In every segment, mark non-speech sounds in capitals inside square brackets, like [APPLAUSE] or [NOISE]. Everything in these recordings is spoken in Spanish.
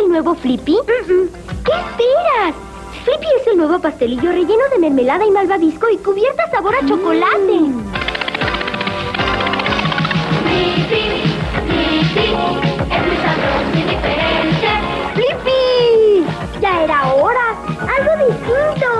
el nuevo Flippy? ¿Qué esperas? Flippy es el nuevo pastelillo relleno de mermelada y malvavisco y cubierta sabor a chocolate. ¡Flippy! ¡Ya era hora! ¡Algo distinto!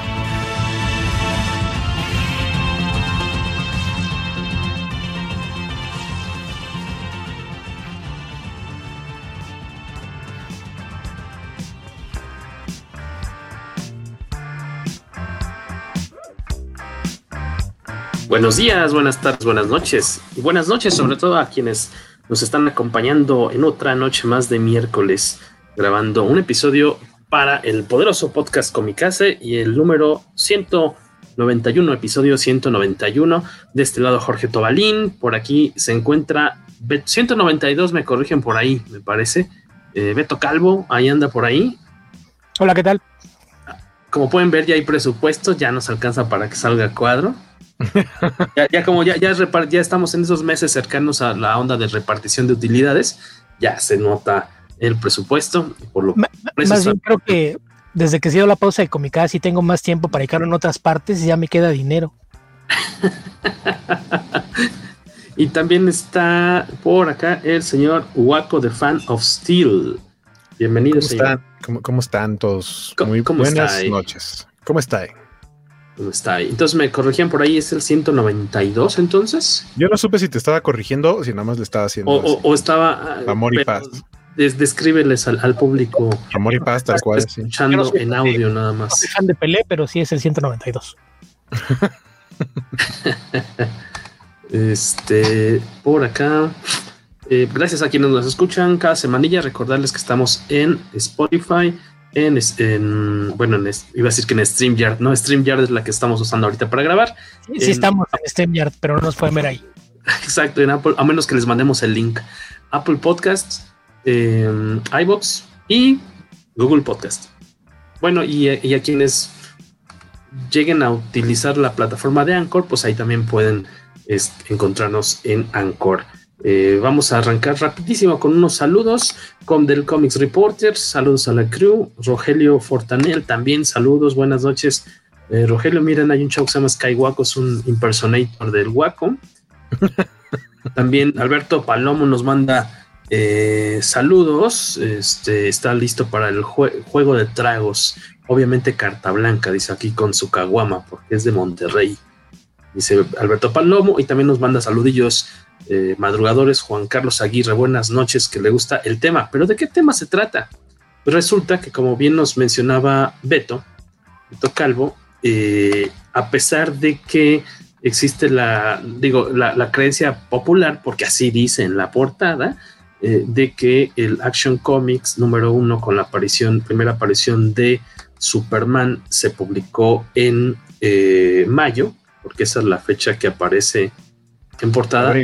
Buenos días, buenas tardes, buenas noches. Y buenas noches sobre todo a quienes nos están acompañando en otra noche más de miércoles, grabando un episodio para el poderoso podcast Comicase y el número 191, episodio 191. De este lado Jorge Tobalín, por aquí se encuentra Bet- 192, me corrigen por ahí, me parece. Eh, Beto Calvo, ahí anda por ahí. Hola, ¿qué tal? Como pueden ver, ya hay presupuesto, ya nos alcanza para que salga cuadro. [LAUGHS] ya, ya como ya, ya, estamos en esos meses cercanos a la onda de repartición de utilidades, ya se nota el presupuesto. Por lo Más bien creo que desde que se dio la pausa de Comicas y tengo más tiempo para dedicarlo en otras partes y ya me queda dinero. [LAUGHS] y también está por acá el señor Waco, the fan of Steel. Bienvenido, ¿Cómo señor. están? ¿Cómo, cómo están todos? ¿Cómo- Muy cómo está buenas noches. ¿Cómo está ahí? Entonces me corregían por ahí, es el 192 entonces. Yo no supe si te estaba corrigiendo o si nada más le estaba haciendo O, así. o- o estaba... ah, Amor y paz. des- descríbeles al, al público Amor y paz, tal cual. escuchando Yo no soy en audio nada No más. soy fan de Pelé, pero sí es el 192. [LAUGHS] Este, por acá. eh, gracias a quienes nos escuchan cada semanilla. Recordarles que estamos en Spotify, en, en- bueno, en, iba a decir que en StreamYard, no, StreamYard es la que estamos usando ahorita para grabar. Sí, sí En- estamos en StreamYard, pero no nos pueden ver ahí. [LAUGHS] Exacto, en Apple, a menos que les mandemos el link. Apple Podcasts, eh, iBox y Google Podcast. Bueno, y, y a quienes lleguen a utilizar la plataforma de Anchor, pues ahí también pueden es, encontrarnos en Anchor. Eh, vamos a arrancar rapidísimo con unos saludos con del Comics Reporters, saludos a la crew, Rogelio Fortanel también, saludos, buenas noches. Eh, Rogelio, miren, hay un chavo que se llama Skywaco, es un impersonator del Waco. [LAUGHS] También Alberto Palomo nos manda eh, saludos. Este está listo para el jue- juego de tragos. Obviamente carta blanca, dice aquí con su caguama, porque es de Monterrey. Dice Alberto Palomo y también nos manda saludillos eh, madrugadores. Juan Carlos Aguirre, buenas noches, que le gusta el tema. Pero ¿de qué tema se trata? Pues resulta que como bien nos mencionaba Beto, Beto Calvo, eh, a pesar de que existe la, digo, la, creencia popular, porque así dice en la portada, eh, de que el Action Comics número uno con la aparición, primera aparición de Superman se publicó en mayo, porque esa es la fecha que aparece en portada.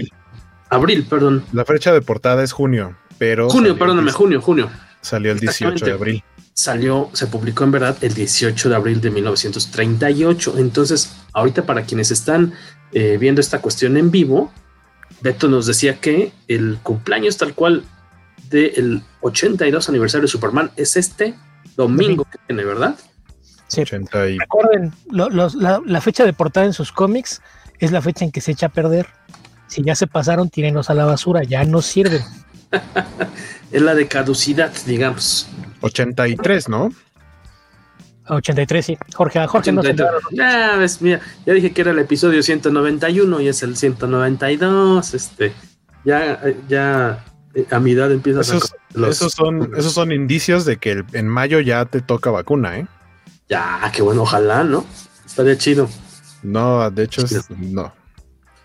Abril, perdón. La fecha de portada es junio, pero. Junio, perdóname, junio, junio. Salió el 18 de abril. Salió, se publicó en verdad el 18 de abril de 1938. Entonces, ahorita para quienes están eh, viendo esta cuestión en vivo, Beto nos decía que el cumpleaños tal cual del 82 aniversario de Superman es este domingo que viene, ¿verdad? Sí. 80 y... Recuerden, lo- los- la, la fecha de portada en sus cómics es la fecha en que se echa a perder. Si ya se pasaron, tírenos a la basura, ya no sirven. [LAUGHS] Es la de caducidad, digamos. 83, ¿no? 83, sí. Jorge, a Jorge no se 83. Ya ves, mira, ya dije que era el episodio 191 y es el 192. Este, ya, ya eh, a mi edad empiezas Esos, a los- esos son, esos son indicios de que el- en mayo ya te toca vacuna, ¿eh? Ya, qué bueno, ojalá, ¿no? Estaría chido. No, de hecho, es- no.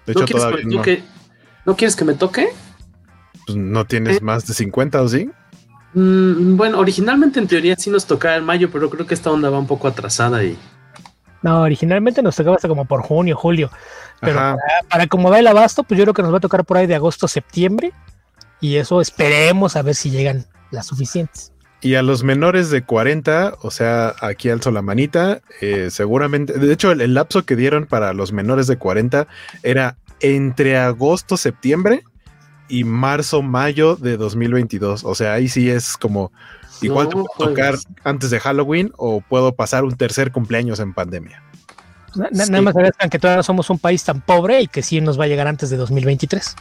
De ¿No hecho, quieres, que todavía me no. toque? ¿No quieres que me toque? Pues, no tienes más de 50, ¿o sí? Mm, bueno, originalmente en teoría sí nos tocaba en mayo, pero creo que esta onda va un poco atrasada y No, originalmente nos tocaba hasta como por junio, julio. Pero para, para como va el abasto, pues yo creo que nos va a tocar por ahí de agosto, septiembre. Y eso esperemos a ver si llegan las suficientes. Y a los menores de 40, o sea, aquí alzo la manita, eh, seguramente, de hecho, el, el lapso que dieron para los menores de 40 era entre agosto, septiembre y marzo, mayo de 2022. O sea, ahí sí es como, igual te No puedo tocar juegues. antes de Halloween o puedo pasar un tercer cumpleaños en pandemia. Na- na- Sí. Nada más agradezcan que todavía somos un país tan pobre y que sí nos va a llegar antes de 2023.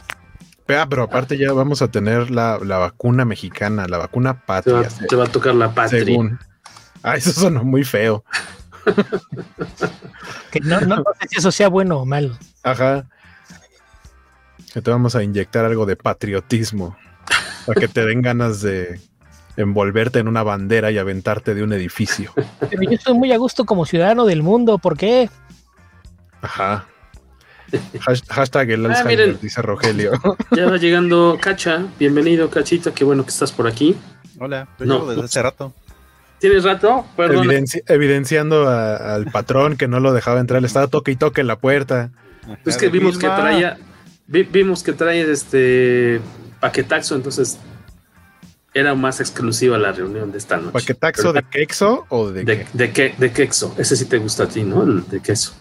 Ah, pero aparte ya vamos a tener la, la vacuna mexicana, la vacuna te va, patria. te va a tocar la patria. según. Ah, eso sonó muy feo. Que no, no- no sé si eso sea bueno o malo. Ajá. Que te vamos a inyectar algo de patriotismo. Para que te den ganas de envolverte en una bandera y aventarte de un edificio. Pero yo estoy muy a gusto como ciudadano del mundo. ¿Por qué? Ajá. Hash- Hashtag el Alzheimer, Ah, miren. dice Rogelio. [LAUGHS] Ya va llegando Cacha. Bienvenido, Cachita. Qué bueno que estás por aquí. Hola, yo No. llevo desde hace rato. ¿Tienes rato? Perdón. Evidenci- evidenciando a- al patrón que no lo dejaba entrar. Le estaba toque y toque en la puerta. Es que vimos que traía. vi- vimos que trae este paquetaxo, entonces era más exclusiva la reunión de esta noche. ¿Paquetaxo de quexo o de, de, de, qué, de queso. Ese sí te gusta a ti, ¿no? El de queso.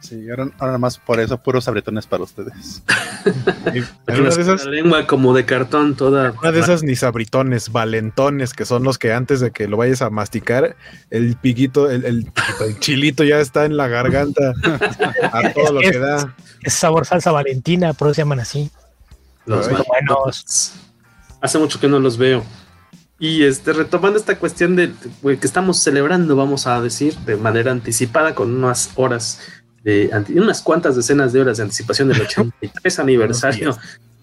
Sí, ahora, ahora más por eso, puros abretones para ustedes. [LAUGHS] Una de esas, la lengua como de cartón toda. una de esas ni sabritones, valentones, que son los que antes de que lo vayas a masticar, el piquito, el, el piquito, el chilito ya está en la garganta [LAUGHS] a todo lo que da. Es sabor salsa valentina, por eso se llaman así. Los Ay. buenos. Hace mucho que no los veo. Y este, retomando esta cuestión de que estamos celebrando, vamos a decir, de manera anticipada, con unas horas de unas cuantas decenas de horas de anticipación del 83 [LAUGHS] aniversario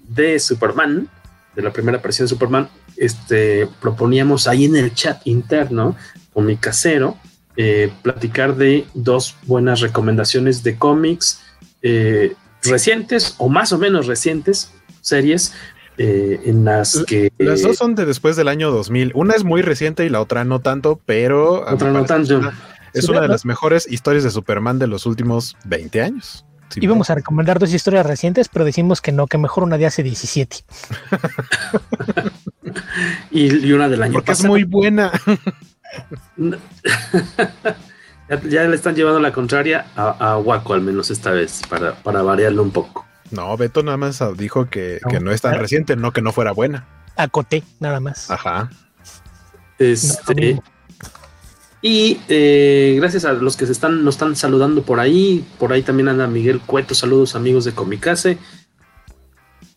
de Superman, de la primera aparición de Superman, este, proponíamos ahí en el chat interno con mi casero eh, platicar de dos buenas recomendaciones de cómics eh, recientes o más o menos recientes, series eh, en las que... Las dos son de después del año 2000. Una es muy reciente y la otra no tanto, pero Otra no tanto. Una, es una de las mejores historias de Superman de los últimos 20 años. Sí, Íbamos a recomendar dos historias recientes, pero decimos que no, que mejor una de hace 17. [LAUGHS] y, y una del año Porque es muy buena. [LAUGHS] ya, ya le están llevando la contraria a, a Waco, al menos esta vez, para, para variarlo un poco. No, Beto nada más dijo que No. que no es tan reciente, no que no fuera buena. Acoté, nada más. Ajá. Este, No. Y eh, gracias a los que se están, nos están saludando por ahí. Por ahí también anda Miguel Cueto. Saludos amigos de Comicase.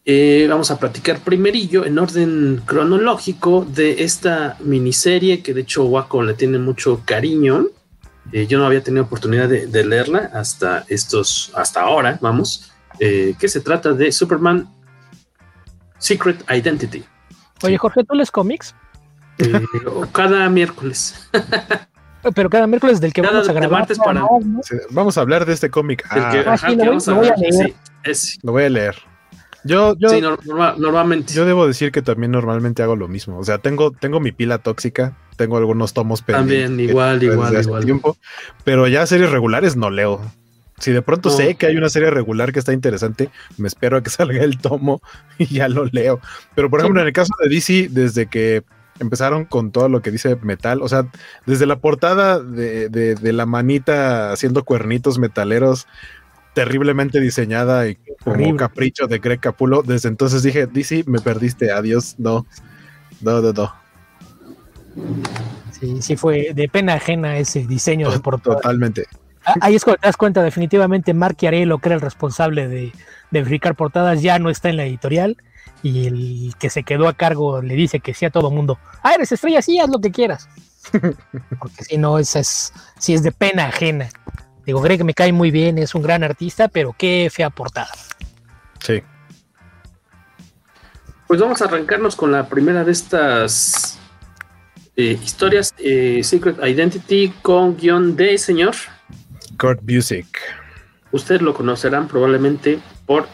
Eh, vamos a platicar primerillo en orden cronológico de esta miniserie que de hecho Waco le tiene mucho cariño. Eh, yo no había tenido oportunidad de, de leerla hasta estos, hasta ahora, vamos. eh, que se trata de Superman Secret Identity. Oye, Jorge, ¿tú lees cómics? Cada miércoles. [LAUGHS] Pero cada miércoles del que Cada vamos a grabar. martes para- más, ¿no? Sí, Vamos a hablar de este cómic. Ah, que, Ah, ajá, sí, que lo vamos voy- a lo voy a hablar. leer. Sí, lo voy a leer. Yo, yo, sí, nor- norma- normalmente. yo debo decir que también normalmente hago lo mismo. O sea, tengo, tengo mi pila tóxica, tengo algunos tomos pendientes También, igual, igual, igual. tiempo, pero ya series regulares no leo. Si de pronto No. sé que hay una serie regular que está interesante, me espero a que [LAUGHS] salga el tomo y ya lo leo. Pero por ejemplo, en el caso de DC, desde que empezaron con todo lo que dice metal, o sea, desde la portada de, de- de la manita haciendo cuernitos metaleros, terriblemente diseñada y como Horrible. capricho de Greg Capulo, desde entonces dije, DC, me perdiste, adiós, no, no, no, no, Sí, sí fue de pena ajena ese diseño de portada. totalmente. Ah, Ahí es cuando te das cuenta, definitivamente, Mark Chiarello, que era el responsable de, de verificar portadas ya no está en la editorial y el que se quedó a cargo le dice que sí a todo mundo, ah, eres estrella, sí, haz lo que quieras. [LAUGHS] Porque si no, esa es, si es de pena ajena. Digo, Greg me cae muy bien, es un gran artista, pero qué fea portada. Sí. Pues vamos a arrancarnos con la primera de estas eh, historias, eh, Secret Identity, con guion de señor. Kurt Busiek. Ustedes lo conocerán probablemente por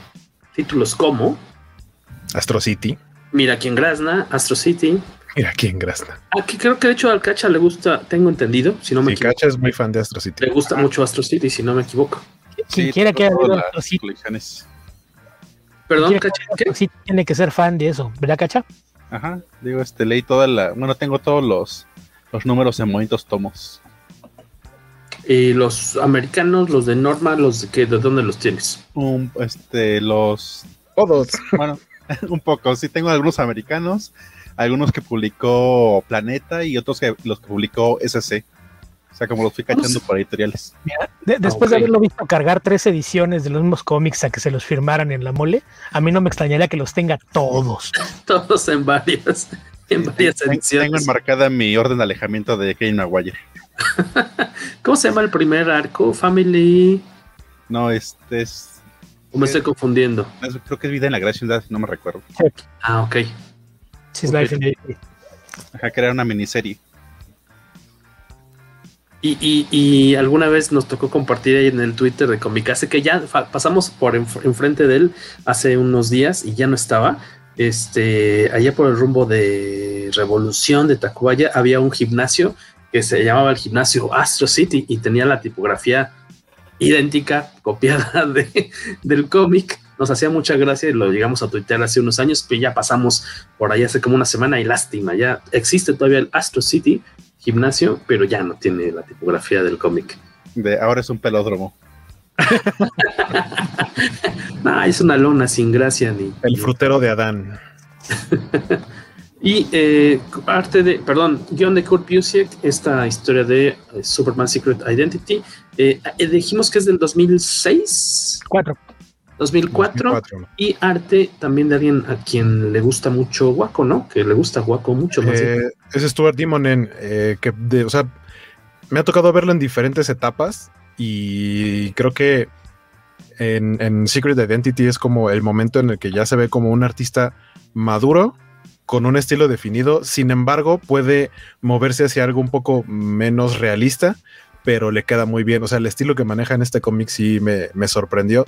títulos como Astro City. Mira quién grazna, Astro City. Mira quién grazna. Aquí creo que de hecho al Cacha le gusta, tengo entendido, si no me Sí, equivoco. Cacha es muy fan de Astro City. Le gusta mucho Astro City, si no me equivoco. Quien quiera que haya Astro City. Perdón, Astro City tiene que ser fan de eso, ¿verdad, Cacha? Ajá, digo, este, leí toda la. Bueno, tengo todos los, los números en bonitos tomos. Y los americanos, los de Norma, los de, que, ¿de dónde los tienes? Este, los. Todos. Bueno, [LAUGHS] un poco. Sí, tengo algunos americanos, algunos que publicó Planeta y otros que los que publicó SC. O sea, como los fui cachando por editoriales. De- después de haberlo visto cargar tres ediciones de los mismos cómics a que se los firmaran en la mole, a mí no me extrañaría que los tenga todos. [LAUGHS] Todos en varias, en varias Ten- ediciones. Tengo enmarcada mi orden de alejamiento de Kane Maguire. [LAUGHS] ¿Cómo se llama el primer arco? Family. No, este es. ¿O me estoy confundiendo? es- Creo que es Vida en la Gran Ciudad, si no me recuerdo. [LAUGHS] Ah, ok. She's Ok. Life in Ajá, que era una miniserie. Y, y, y alguna vez nos tocó compartir ahí en el Twitter de Comicase que ya pasamos por enf- enfrente de él hace unos días y ya no estaba. Este, allá por el rumbo de Revolución de Tacubaya había un gimnasio que se llamaba el gimnasio Astro City y tenía la tipografía idéntica, copiada [LAUGHS] de, del cómic. Nos hacía mucha gracia y lo llegamos a tuitear hace unos años, pero ya pasamos por ahí hace como una semana y lástima, ya existe todavía el Astro City gimnasio, pero ya no tiene la tipografía del cómic. De ahora es un pelódromo. No, [LAUGHS] es una lona sin gracia ni. El frutero de Adán. [LAUGHS] Y eh, arte de, perdón, guion de Kurt Busiek, esta historia de eh, Superman Secret Identity. Eh, eh, dijimos que es del 2006, Cuatro. 2004, 2004. y arte también de alguien a quien le gusta mucho Waco, ¿no? Que le gusta Waco mucho. más. Eh, es Stuart Dimonen, eh, que de, o sea, me ha tocado verlo en diferentes etapas y creo que en, en Secret Identity es como el momento en el que ya se ve como un artista maduro con un estilo definido, sin embargo puede moverse hacia algo un poco menos realista, pero le queda muy bien, o sea, el estilo que maneja en este cómic sí me, sorprendió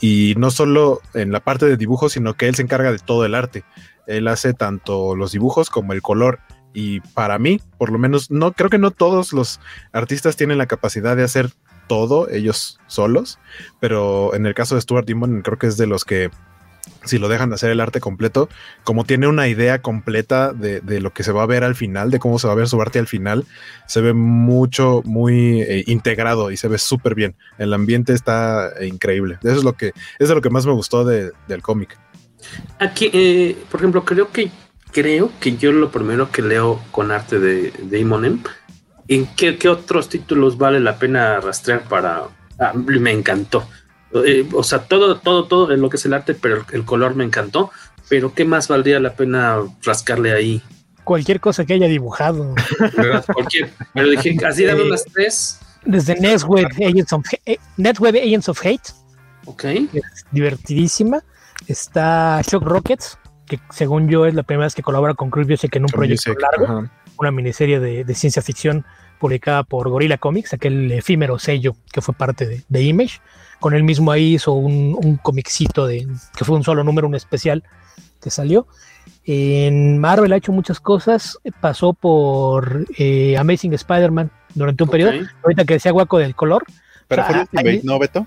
y no solo en la parte de dibujo, sino que él se encarga de todo el arte. Él hace tanto los dibujos como el color. Y para mí, por lo menos, no creo que no todos los artistas tienen la capacidad de hacer todo ellos solos, pero en el caso de Stuart Dimon creo que es de los que si lo dejan de hacer el arte completo, como tiene una idea completa de, de lo que se va a ver al final, de cómo se va a ver su arte al final, se ve mucho, muy eh, integrado y se ve súper bien. El ambiente está eh, increíble. Eso es lo que es lo que más me gustó de- del cómic. Aquí, eh, por ejemplo, creo que creo que yo lo primero que leo con arte de, de ¿en qué, qué otros títulos vale la pena rastrear para... ah, me encantó. Eh, o sea, todo, todo, todo en lo que es el arte, pero el, color me encantó. Pero ¿qué más valdría la pena rascarle ahí? Cualquier cosa que haya dibujado. ¿Verdad? [LAUGHS] Cualquier. Pero dije, así dame unas tres. Desde Netweb Agents of, eh, Netweb Agents of Hate. Ok. Es divertidísima. Está Shock Rockets, que según yo es la primera vez que colabora con Chris Busiek en un Con proyecto largo, ajá. una miniserie de, de ciencia ficción publicada por Gorilla Comics, aquel efímero sello que fue parte de, de Image. Con él mismo ahí hizo un, un comicito de, que fue un solo número, un especial que salió. En Marvel ha hecho muchas cosas, pasó por eh, Amazing Spider-Man durante un Ok. periodo. Ahorita que decía Guaco del color. Pero O fue sea, el Ultimate, ahí- ¿no, Beto?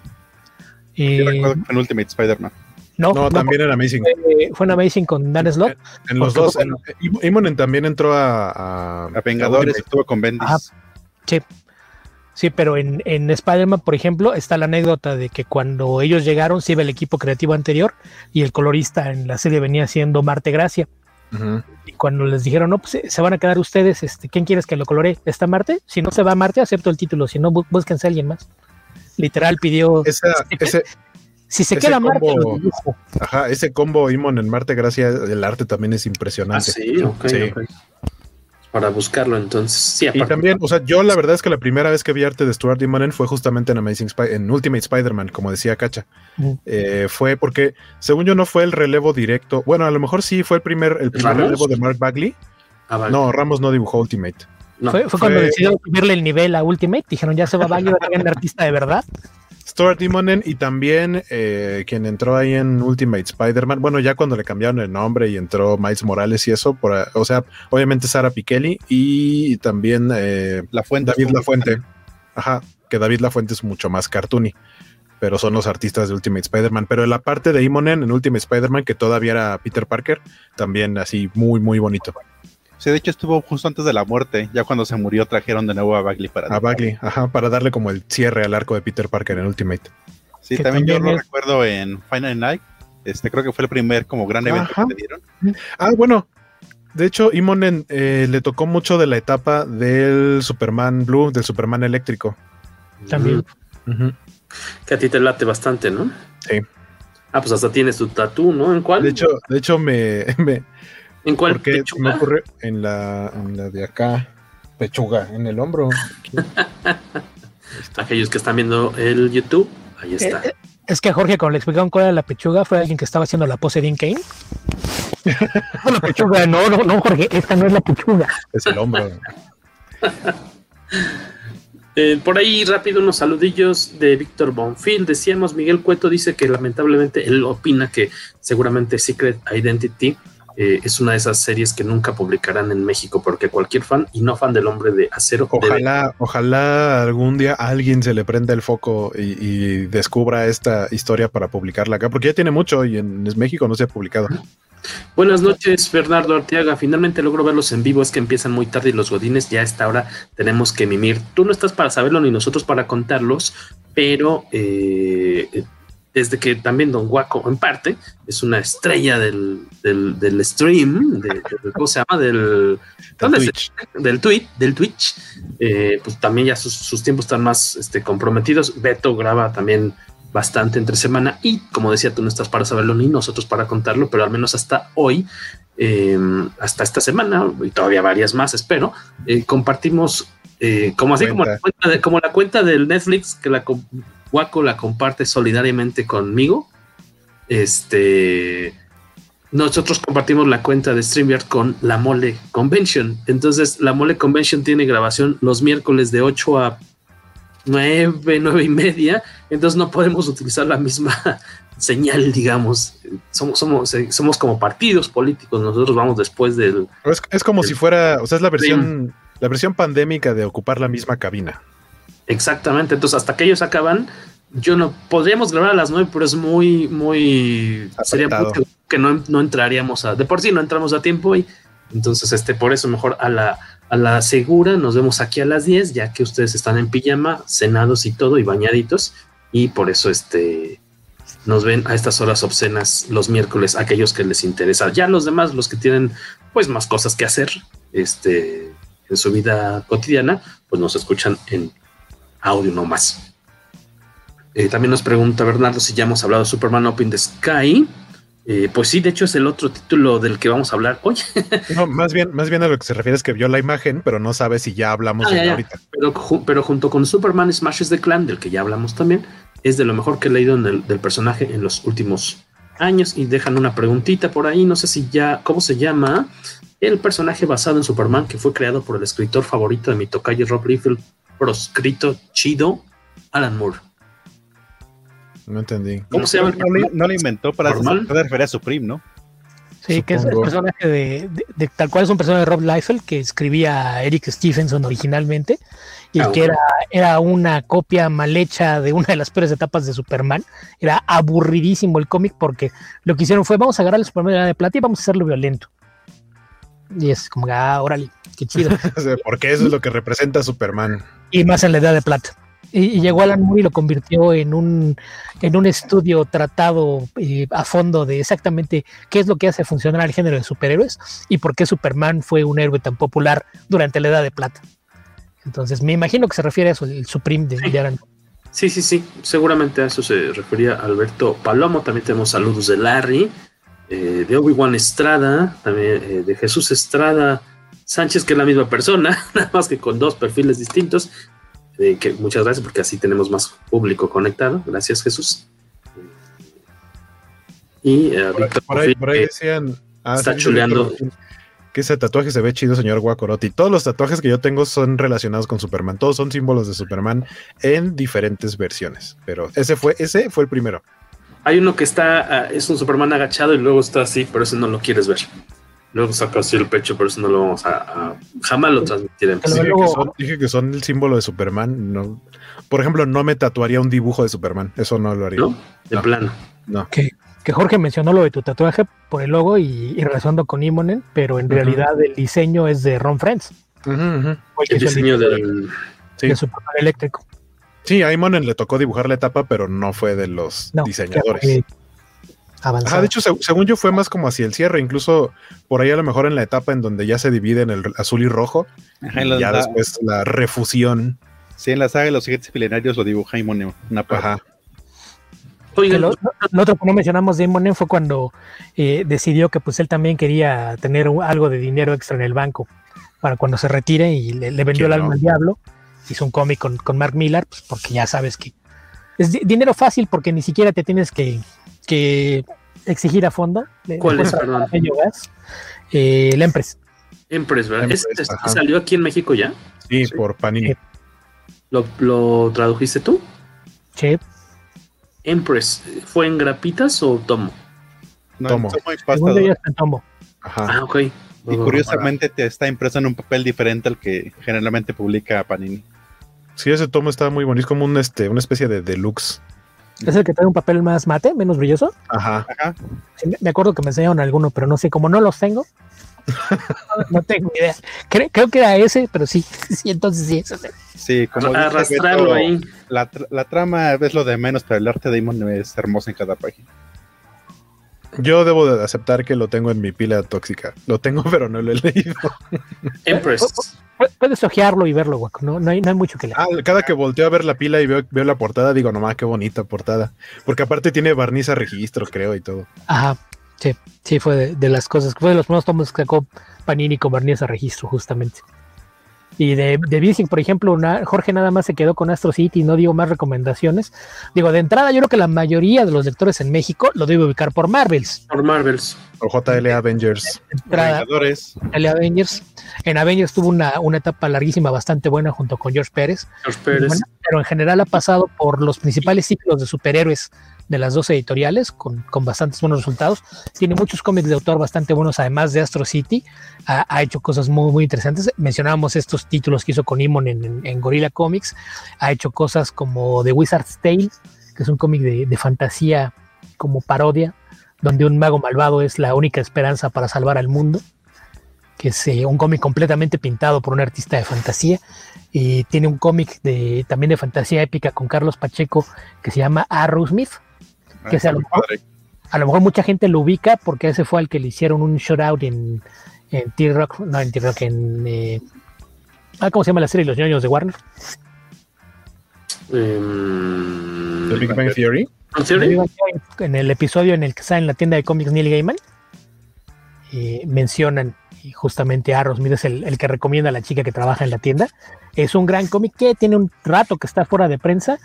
eh, Yo recuerdo que fue en Ultimate Spider-Man. no, No, no, también era Amazing. fue, fue en Amazing con Dan Slott. En los dos. fue en- Im- Imonen también entró a, a, A Vengadores estuvo con Bendis. Ajá. Sí. Sí, pero en, en Spider-Man, por ejemplo, está la anécdota de que cuando ellos llegaron, se iba el equipo creativo anterior y el colorista en la serie venía siendo Marte Gracia. Y cuando les dijeron, no, pues se- se van a quedar ustedes, este, ¿quién quieres que lo colore? ¿Está Marte? Si no se va a Marte, acepto el título, si no, bú- búsquense a alguien más. Literal pidió. Esa- ese, Si se queda Marte, combo- lo dibujo. Ajá, ese combo Imon en Marte, gracias, el arte también es Ah, impresionante. sí, ok, Sí. ok. Para buscarlo entonces. Sí, Y aparte- también, o sea, yo la verdad es que la primera vez que vi arte de Stuart Immonen fue justamente en Amazing Spy en Ultimate Spider-Man, como decía Cacha. Eh, fue porque, según yo, no fue el relevo directo. Bueno, a lo mejor sí fue el primer, el primer ¿Ramos? relevo de Mark Bagley. Ah, vale. No, Ramos no dibujó Ultimate. No, fue, fue cuando decidieron subirle el nivel a Ultimate. Dijeron, ya se va a Bagley, va a ser un artista de verdad. Stuart Immonen y también eh, quien entró ahí en Ultimate Spider-Man, bueno, ya cuando le cambiaron el nombre y entró Miles Morales y eso, por, o sea, obviamente Sara Pikeli y también eh, La fuente. David Lafuente. Ajá, que David Lafuente es mucho más cartoony, pero son los artistas de Ultimate Spider-Man. Pero la parte de Immonen en Ultimate Spider-Man, que todavía era Peter Parker, también así muy, muy bonito. Sí, de hecho estuvo justo antes de la muerte. Ya cuando se murió trajeron de nuevo a Bagley para. A Bagley, ajá, para darle como el cierre al arco de Peter Parker en Ultimate. Sí, Que también, yo lo recuerdo en Final Night. Este, creo que fue el primer como gran evento Ajá. que le dieron. Ah, bueno. De hecho, Imonen eh, le tocó mucho de la etapa del Superman Blue, del Superman eléctrico. También. Que a ti te late bastante, ¿no? Sí. Ah, pues hasta tienes tu tatú, ¿no? ¿En cuál? De hecho, de hecho me, [LAUGHS] me ¿en cuál? porque pechuga? me ocurrió en la, en la de acá, pechuga, en el hombro. [LAUGHS] Aquellos que están viendo el YouTube, ahí está. Eh, Es que a Jorge, cuando le explicaron cuál era la pechuga, fue alguien que estaba haciendo la pose de Kane. No, [LAUGHS] la pechuga, no, no, no, Jorge, esta no es la pechuga. Es el hombro. [LAUGHS] Eh, por ahí rápido unos saludillos de Víctor Bonfil. Decíamos, Miguel Cueto dice que lamentablemente él opina que seguramente Secret Identity eh, es una de esas series que nunca publicarán en México porque cualquier fan y no fan del hombre de acero debe- Ojalá, ojalá algún día a alguien se le prenda el foco y, y descubra esta historia para publicarla acá, porque ya tiene mucho y en México no se ha publicado. Buenas noches, Bernardo Arteaga. Finalmente logro verlos en vivo. Es que empiezan muy tarde y los godines ya a esta hora tenemos que mimir. Tú no estás para saberlo ni nosotros para contarlos, pero eh, desde que también Don Guaco, en parte, es una estrella del, del, del stream, de, de- ¿cómo se llama? Del, ¿dónde Twitch. del tweet, del Twitch, eh, pues también ya sus, sus tiempos están más este, comprometidos. Beto graba también bastante entre semana y como decía, tú no estás para saberlo ni nosotros para contarlo, pero al menos hasta hoy, eh, hasta esta semana y todavía varias más, espero, eh, compartimos eh, como así como la, Cuenta. cuenta de- como la cuenta del Netflix que la Guaco la comparte solidariamente conmigo. Este nosotros compartimos la cuenta de StreamYard con la Mole Convention. Entonces, la Mole Convention tiene grabación los miércoles de 8 a 9, 9 y media. Entonces, no podemos utilizar la misma [LAUGHS] señal, digamos. Somos, somos, eh, somos como partidos políticos. Nosotros vamos después del. Es, es como si fuera, o sea, es la versión, la versión pandémica de ocupar la misma cabina. Exactamente. Entonces, hasta que ellos acaban, yo no podríamos grabar a las 9, pero es muy, muy. Sería mucho que no, no entraríamos a. De por sí no entramos a tiempo y entonces, este, por eso mejor a la, a la segura nos vemos aquí a las 10, ya que ustedes están en pijama, cenados y todo y bañaditos. Y por eso, este. Nos ven a estas horas obscenas los miércoles, aquellos que les interesa. Ya los demás, los que tienen pues más cosas que hacer, este, en su vida cotidiana, pues nos escuchan en audio no más. Eh, también nos pregunta Bernardo si ya hemos hablado de Superman Open the Sky. Eh, pues sí, de hecho es el otro título del que vamos a hablar hoy. [LAUGHS] No, más bien, más bien a lo que se refiere es que vio la imagen, pero no sabe si ya hablamos Ah, de ya, ahorita. Pero, pero junto con Superman Smashes the Clan, del que ya hablamos también, es de lo mejor que he leído en el- del personaje en los últimos años. Y dejan una preguntita por ahí, no sé si ya, ¿cómo se llama? El personaje basado en Superman que fue creado por el escritor favorito de mi tocayo Rob Liefeld, proscrito chido, Alan Moore. No entendí. ¿Cómo se llama? No, lo inventó para referir a Supreme, ¿no? Sí, que es el personaje de, de- de- tal cual es un personaje de Rob Liefeld que escribía a Eric Stephenson originalmente y Ah, que era, era una copia mal hecha de una de las peores etapas de Superman. Era aburridísimo el cómic porque lo que hicieron fue vamos a agarrar el Superman de la de plata y vamos a hacerlo violento. Y es como, ah, órale, qué chido. [LAUGHS] Porque eso es lo que representa a Superman. y más en la edad de plata. Y, y llegó Alan Moore y lo convirtió en un, en un estudio tratado eh, a fondo de exactamente qué es lo que hace funcionar al género de superhéroes y por qué Superman fue un héroe tan popular durante la edad de plata. Entonces me imagino que se refiere a eso, el Supreme de, de Alan Moore. Sí, sí, sí. Seguramente a eso se refería Alberto Palomo. También tenemos saludos de Larry, eh, de Obi-Wan Estrada, también eh, de Jesús Estrada Sánchez, que es la misma persona, [LAUGHS] nada más que con dos perfiles distintos. Eh, que muchas gracias porque así tenemos más público conectado. Gracias, Jesús. Y eh, Por, Víctor por ahí, por decían. ah, está sí, chuleando. Que ese tatuaje se ve chido, señor Guacorotti. Todos los tatuajes que yo tengo son relacionados con Superman. Todos son símbolos de Superman en diferentes versiones. Pero ese fue, ese fue el primero. Hay uno que está, ah, es un Superman agachado y luego está así, pero ese no lo quieres ver. Luego saca así el pecho, pero eso no lo vamos a, a- jamás lo transmitiremos. Dije que, son, dije que son el símbolo de Superman. No, por ejemplo, no me tatuaría un dibujo de Superman. Eso no lo haría. ¿No? De plano. No. Que, que Jorge mencionó lo de tu tatuaje por el logo y, y relacionando con Imonen, pero en realidad el diseño es de Ron Friends. Fue que El diseño de- del. Sí. de Superman eléctrico. Sí, a Imonen le tocó dibujar la etapa, pero no fue de los No, diseñadores. Ajá, de hecho, seg- según yo fue más como hacia el cierre, incluso por ahí a lo mejor en la etapa en donde ya se divide en el azul y rojo, Ajá, y ya la- después la refusión. Sí, en la saga de los siguientes milenarios lo dibuja Imon en una parte. Ajá. Oigan, lo, lo otro que no mencionamos de Imonen fue cuando eh, decidió que pues él también quería tener algo de dinero extra en el banco para cuando se retire y le, le vendió ¿Quién el alma no? al diablo. Hizo un cómic con, con Mark Millar, pues porque ya sabes que es di- dinero fácil porque ni siquiera te tienes que, que exigir a fondo. Le- ¿Cuál es, perdón? gas. Eh, el Empress. Empress, ¿verdad? Empress, ¿Este- este ajá. salió aquí en México ya? Sí, por Panini. Sí. ¿Lo, lo tradujiste tú? Che, Empress, ¿fue en grapitas o tomo? No, Tomo. en tomo y pasta segundo doble. ya está en tomo. Ajá. Ah, ok. Y curiosamente te está impreso en un papel diferente al que generalmente publica Panini. Sí, ese tomo está muy bonito, es como un, este, una especie de deluxe. Es el que trae un papel más mate, menos brilloso. Ajá. Ajá. Sí, me- acuerdo que me enseñaron alguno, pero no sé, como no los tengo, no, [LAUGHS] no tengo idea. Creo, creo que era ese, pero sí, [LAUGHS] sí, entonces sí. Sí, como Arrastrarlo ahí. La, tra- la trama es lo de menos, pero el arte de Imon es hermoso en cada página. Yo debo de aceptar que lo tengo en mi pila tóxica. Lo tengo, [LAUGHS] pero no lo he leído. Empress. Pu- Puedes ojearlo y verlo, guaco. No, no, hay, no hay mucho que leer. Ah, cada que volteo a ver la pila y veo, veo la portada, digo, nomás qué bonita portada. Porque aparte tiene barniz a registro, creo, y todo. Ajá, sí, sí, fue de, de las cosas, fue de los primeros tomos que sacó Panini con barniz a registro, justamente. Y de, de Virgin, por ejemplo, una- Jorge nada más se quedó con Astro City y no dio más recomendaciones. Digo, de entrada, yo creo que la mayoría de los lectores en México lo debe ubicar por Marvels. Por Marvels. O JL Avengers. Entrada, el Avengers. En Avengers tuvo una, una etapa larguísima, bastante buena, junto con George Pérez. George Pérez. Bueno, pero en general ha pasado por los principales ciclos de superhéroes de las dos editoriales, con, con bastantes buenos resultados. Tiene muchos cómics de autor bastante buenos, además de Astro City. Ha, hecho cosas muy, muy interesantes. Mencionábamos estos títulos que hizo con Imon en Gorilla Comics. Ha hecho cosas como The Wizard's Tale, que es un cómic de, de fantasía como parodia, donde un mago malvado es la única esperanza para salvar al mundo que es eh, un cómic completamente pintado por un artista de fantasía. Y tiene un cómic de, también de fantasía épica con Carlos Pacheco que se llama Arrowsmith, que Ah, sea, a, lo mejor, padre. a lo mejor mucha gente lo ubica porque ese fue al que le hicieron un shoutout en, en T-Rock, no en T-Rock, en... eh, ah, ¿Cómo se llama la serie Los ñoños de Warner? Em, The Big Bang Theory. ¿En el episodio en el que está en la tienda de cómics Neil Gaiman, eh, mencionan y justamente Arrowsmith es el, el que recomienda a la chica que trabaja en la tienda. Es un gran cómic que tiene un rato que está fuera de prensa,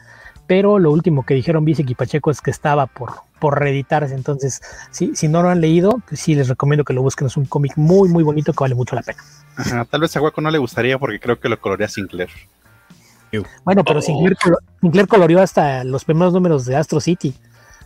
pero lo último que dijeron Visic y Pacheco es que estaba por, por reeditarse. Entonces, si, si no lo han leído, pues sí les recomiendo que lo busquen. Es un cómic muy, muy bonito que vale mucho la pena. Ajá, tal vez a Guaco no le gustaría porque creo que lo colorea Sinclair. Bueno, pero Oh. Sinclair, Sinclair coloreó hasta los primeros números de Astro City.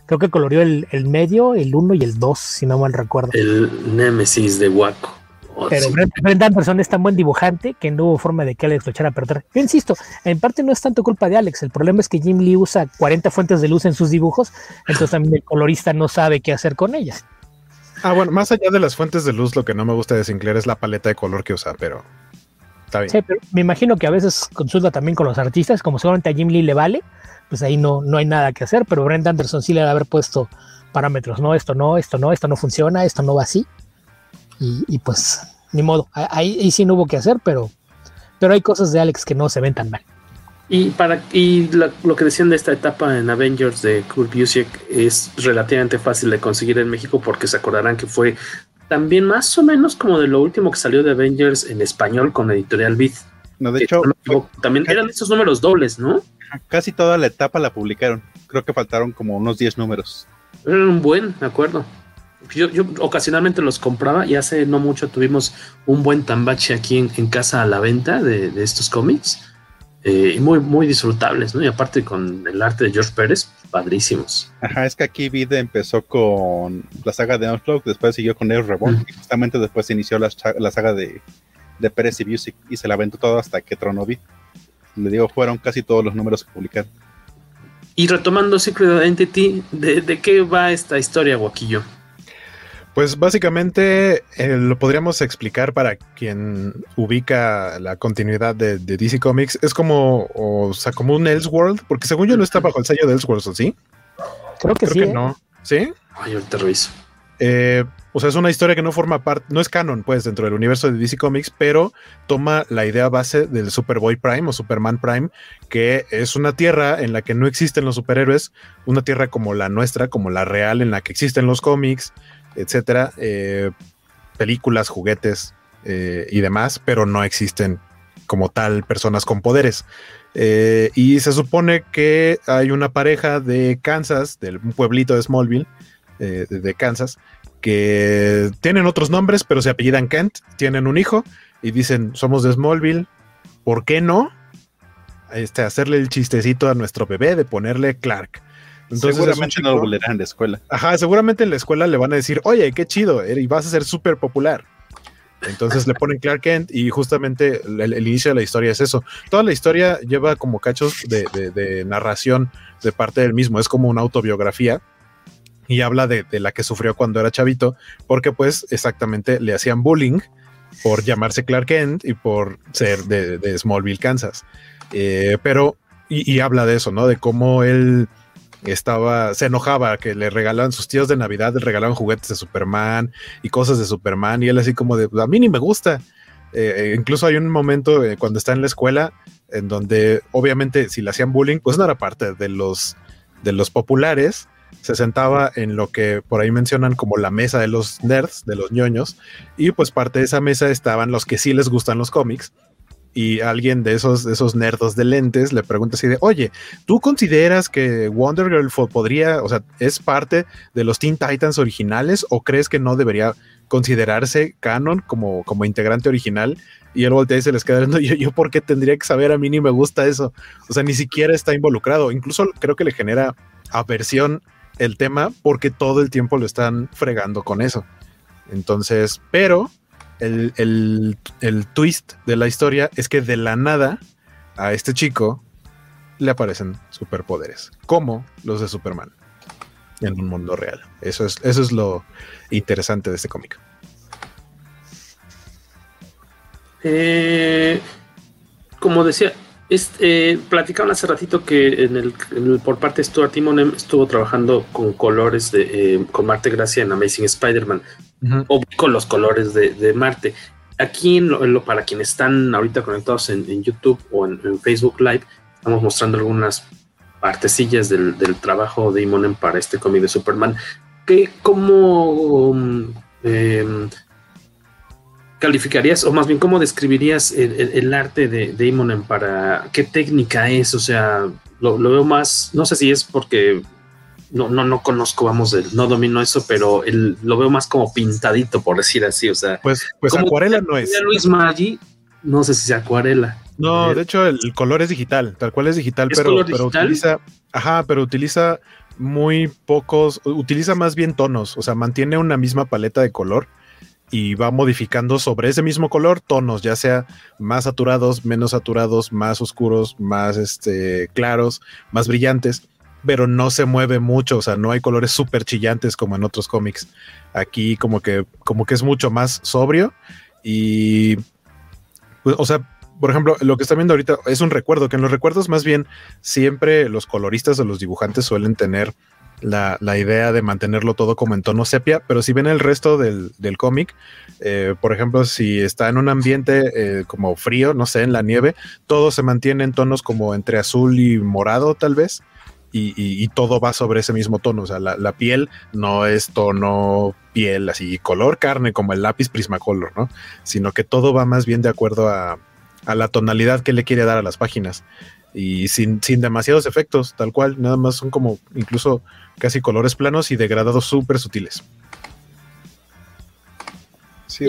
Creo que coloreó el, el medio, el 1 y el 2, si no mal recuerdo. El Némesis de Waco. Oh, Pero sí. Brent, Brent Anderson es tan buen dibujante que no hubo forma de que Alex lo echara a perder. Yo insisto, en parte no es tanto culpa de Alex, el problema es que Jim Lee usa 40 fuentes de luz en sus dibujos, entonces también el colorista no sabe qué hacer con ellas. Ah, bueno, más allá de las fuentes de luz, lo que no me gusta de Sinclair es la paleta de color que usa, pero está bien. Sí, pero me imagino que a veces consulta también con los artistas, como seguramente a Jim Lee le vale, pues ahí no, no hay nada que hacer, pero Brent Anderson sí le ha de haber puesto parámetros, no, esto no, esto no, esto no funciona, esto no va así, y, y pues ni modo, ahí, ahí sí no hubo que hacer, pero, pero hay cosas de Alex que no se ven tan mal. Y para y la- lo que decían de esta etapa en Avengers de Kurt Busiek es relativamente fácil de conseguir en México porque se acordarán que fue también más o menos como de lo último que salió de Avengers en español con Editorial Beat. No, de hecho, no también eran esos números dobles, ¿no? casi toda la etapa la publicaron. Creo que faltaron como unos 10 números. Era un buen, me acuerdo. Yo, yo ocasionalmente los compraba y hace no mucho tuvimos un buen tambache aquí en, en casa a la venta de, de estos cómics. eh, muy, muy disfrutables, ¿no? Y aparte con el arte de George Pérez, padrísimos. Ajá, es que aquí Vida empezó con la saga de Onslaught, después siguió con Eos Reborn, y justamente después se inició la, la saga de, de Pérez y Music y se la aventó todo hasta que tronó. Le digo, fueron casi todos los números que publicaron. Y retomando Secret Identity, ¿de, de qué va esta historia, Guaquillo? Pues básicamente eh, lo podríamos explicar para quien ubica la continuidad de, de DC Comics. Es como, o sea, como un Elseworld, porque según yo no está bajo el sello de Elseworlds, ¿o sí? Creo que sí. ¿eh? no. ¿Sí? Ay, ahorita reviso. Eh, o sea, es una historia que no forma parte, no es canon, pues, dentro del universo de DC Comics, pero toma la idea base del Superboy Prime o Superman Prime, que es una tierra en la que no existen los superhéroes, una tierra como la nuestra, como la real, en la que existen los cómics, etcétera, eh, películas, juguetes eh, y demás, pero no existen como tal personas con poderes. Eh, y se supone que hay una pareja de Kansas, del un pueblito de Smallville, de, de Kansas, que tienen otros nombres, pero se apellidan Kent, tienen un hijo y dicen, somos de Smallville, ¿por qué no? Este, hacerle el chistecito a nuestro bebé de ponerle Clark. Entonces, Seguramente no lo bulearán en la escuela. Ajá, seguramente en la escuela le van a decir, oye, qué chido, y vas a ser súper popular. Entonces le ponen Clark Kent y justamente el, el inicio de la historia es eso. Toda la historia lleva como cachos de, de- de narración de parte del mismo, es como una autobiografía y habla de, de la que sufrió cuando era chavito, porque pues exactamente le hacían bullying por llamarse Clark Kent y por ser de, de Smallville, Kansas. Eh, pero, y, y habla de eso, ¿no? De cómo él estaba, se enojaba que le regalaban sus tíos de Navidad, le regalaban juguetes de Superman y cosas de Superman, y él así como de, a mí ni me gusta. Eh, eh, incluso hay un momento eh, cuando está en la escuela en donde obviamente si le hacían bullying, pues no era parte de los, de los populares, se sentaba en lo que por ahí mencionan como la mesa de los nerds, de los ñoños, y pues parte de esa mesa estaban los que sí les gustan los cómics, y alguien de esos, de esos nerdos de lentes le pregunta así de, oye, ¿tú consideras que Wonder Girl podría, o sea, es parte de los Teen Titans originales o crees que no debería considerarse canon como, como integrante original? Y él voltea y se les queda viendo, yo, yo por qué tendría que saber, a mí ni me gusta eso. O sea, ni siquiera está involucrado. Incluso creo que le genera aversión el tema porque todo el tiempo lo están fregando con eso. Entonces, pero el, el- el twist de la historia es que de la nada a este chico le aparecen superpoderes, como los de Superman, en un mundo real. Eso es, eso es lo interesante de este cómic. Eh, como decía, este, platicaban hace ratito que por parte de Stuart Timonem estuvo trabajando con colores de, eh, con Marte Gracia en Amazing Spider-Man o con los colores de, de Marte. Aquí, lo, para quienes están ahorita conectados en, en YouTube o en, Facebook Live, estamos mostrando algunas partecillas del, trabajo de Imonen para este cómic de Superman. que ¿Cómo mm, em, calificarías, o más bien, cómo describirías el arte de, de Imonen para qué técnica es? O sea, lo, lo veo más, no sé si es porque no, no, no conozco, vamos, el- no domino eso, pero el, lo veo más como pintadito, por decir así. O sea, Pues, pues acuarela no es. Luis Maggi, no sé si sea acuarela. No, de hecho el, el color es digital, tal cual es digital, ¿Es pero, color pero digital? utiliza, ajá, pero utiliza muy pocos, utiliza más bien tonos, o sea, mantiene una misma paleta de color y va modificando sobre ese mismo color tonos, ya sea más saturados, menos saturados, más oscuros, más este, claros, más brillantes, pero no se mueve mucho, o sea, no hay colores súper chillantes como en otros cómics. Aquí como que, como que es mucho más sobrio y, pues, o sea, por ejemplo, lo que está viendo ahorita es un recuerdo, que en los recuerdos más bien siempre los coloristas o los dibujantes suelen tener la, la idea de mantenerlo todo como en tono sepia, pero si ven el resto del, del cómic, eh, por ejemplo, si está en un ambiente eh, como frío, no sé, en la nieve, todo se mantiene en tonos como entre azul y morado tal vez. Y, y- y todo va sobre ese mismo tono. O sea, la, la piel no es tono piel así, color carne como el lápiz Prismacolor, ¿no? Sino que todo va más bien de acuerdo a, a la tonalidad que le quiere dar a las páginas. Y sin, sin demasiados efectos, tal cual, nada más son como incluso casi colores planos y degradados súper sutiles. Sí,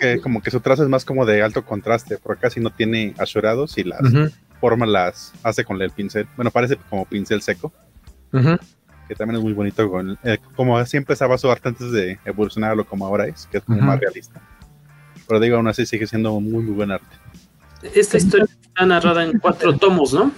que, como que su trazo es más como de alto contraste, porque casi no tiene asurados y las. Formas las hace con el pincel. Bueno, parece como pincel seco, que también es muy bonito. Con, eh, como siempre estaba su arte antes de evolucionar a lo como ahora es, que es como más realista. Pero digo, aún así sigue siendo muy, muy buen arte. Esta historia está narrada en cuatro tomos, ¿no?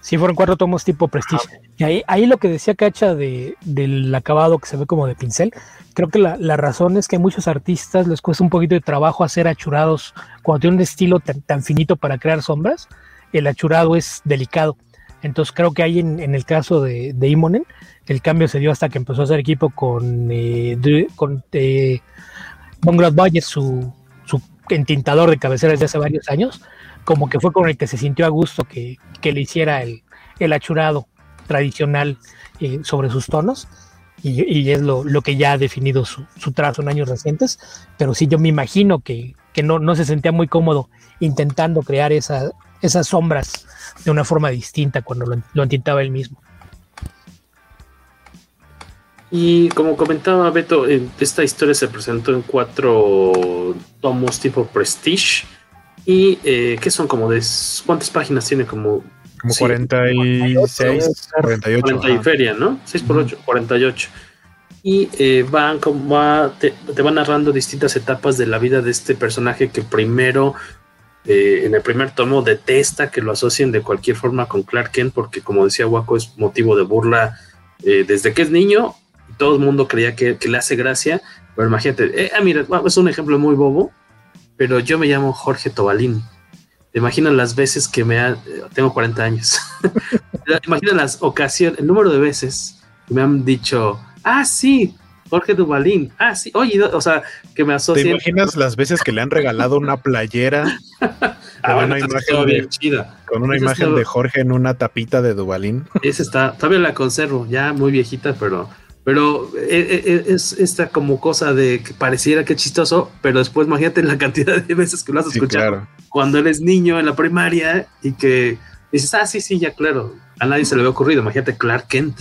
Sí, fueron cuatro tomos tipo Prestige. Y ahí, ahí lo que decía Cacha de, del acabado que se ve como de pincel, creo que la, la razón es que a muchos artistas les cuesta un poquito de trabajo hacer achurados. Cuando tienen un estilo tan, tan finito para crear sombras, el achurado es delicado. Entonces creo que ahí en, el caso de, de Imonen, el cambio se dio hasta que empezó a hacer equipo con, eh, Dre- con eh, su, su entintador de cabecera desde hace varios años, como que fue con el que se sintió a gusto que, que le hiciera el, el achurado tradicional eh, sobre sus tonos. Y, y es lo, lo que ya ha definido su, su trazo en años recientes. Pero sí, yo me imagino que, que no, no se sentía muy cómodo intentando crear esa- esas sombras de una forma distinta cuando lo, lo entintaba él mismo. Y como comentaba Beto, eh, esta historia se presentó en cuatro tomos tipo Prestige. ¿Y eh, qué son como de... ¿Cuántas páginas tiene? Como... Como Sí, 46, 48. 40 y feria, ¿no? 6 por 8, 48. Y eh, van como va, te, te van narrando distintas etapas de la vida de este personaje que primero, eh, en el primer tomo, detesta que lo asocien de cualquier forma con Clark Kent, porque como decía Waco, es motivo de burla eh, desde que es niño. Todo el mundo creía que, que le hace gracia. Pero imagínate, eh, ah, mira, es un ejemplo muy bobo, pero yo me llamo Jorge Tobalín. ¿Te imaginas las veces que me ha, eh, tengo 40 años? [LAUGHS] Imagina las ocasiones, el número de veces que me han dicho, ah, sí, Jorge Duvalín, ah, sí, oye, o sea, que me ¿Te asocian. imaginas las veces que le han regalado una playera [LAUGHS] con Ah, bueno, una esta imagen, estuvo de, bien chida. con una imagen de Jorge en una tapita de Dubalín? Esa está, todavía la conservo, ya muy viejita, pero, pero eh, eh, es esta como cosa de que pareciera que es chistoso, pero después imagínate la cantidad de veces que lo has Sí, escuchado claro. cuando eres niño en la primaria y que dices, ah, sí, sí, ya claro, a nadie se le había ocurrido, imagínate Clark Kent.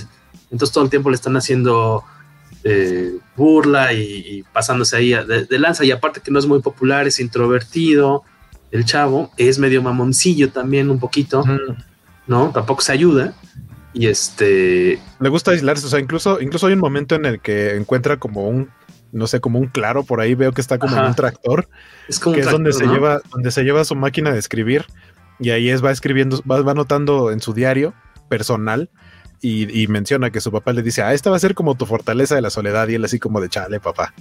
Entonces todo el tiempo le están haciendo eh, burla y, y pasándose ahí a- de, de lanza, y aparte que no es muy popular, es introvertido, el chavo, es medio mamoncillo también un poquito, ¿no? Tampoco se ayuda. Y este, Le gusta aislarse, o sea, incluso, incluso hay un momento en el que encuentra como un, no sé, como un claro por ahí, veo que está como en un tractor, es como que un es donde se lleva, donde se lleva su máquina de escribir, y ahí es, va escribiendo, va, va anotando en su diario personal, y, y menciona que su papá le dice, ah, esta va a ser como tu fortaleza de la soledad, y él así como de chale, papá.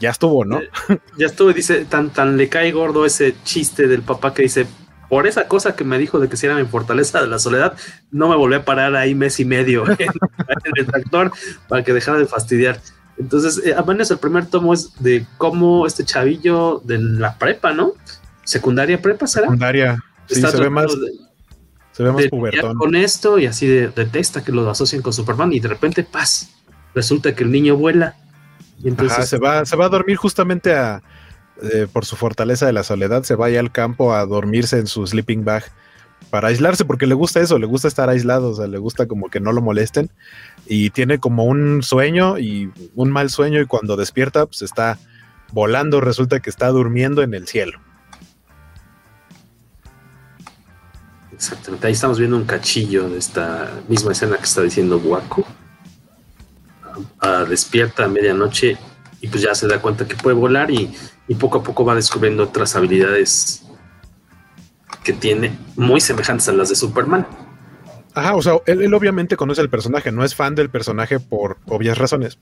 Ya estuvo, ¿no? [LAUGHS] ya estuve, dice, tan, tan le cae gordo ese chiste del papá que dice, por esa cosa que me dijo de que si era mi fortaleza de la soledad, no me volví a parar ahí mes y medio [LAUGHS] en, en el tractor para que dejara de fastidiar. Entonces, eh, al menos el primer tomo es de cómo este chavillo de la prepa, ¿no? Secundaria prepa, ¿será? Secundaria. Sí, Está se ve más, de- se ve más pubertón. con esto y así de, detesta que lo asocien con Superman y de repente, paz, resulta que el niño vuela. Y entonces, Ajá, se va, se va a dormir justamente a, eh, por su fortaleza de la soledad, se va allá al campo a dormirse en su sleeping bag para aislarse, porque le gusta eso, le gusta estar aislado, o sea, le gusta como que no lo molesten y tiene como un sueño y un mal sueño y cuando despierta pues está volando, resulta que está durmiendo en el cielo. Exactamente, ahí estamos viendo un cachillo de esta misma escena que está diciendo Waco. Ah, despierta a medianoche y pues ya se da cuenta que puede volar y, y poco a poco va descubriendo otras habilidades que tiene muy semejantes a las de Superman. Ajá, o sea, él obviamente conoce el personaje, no es fan del personaje por obvias razones,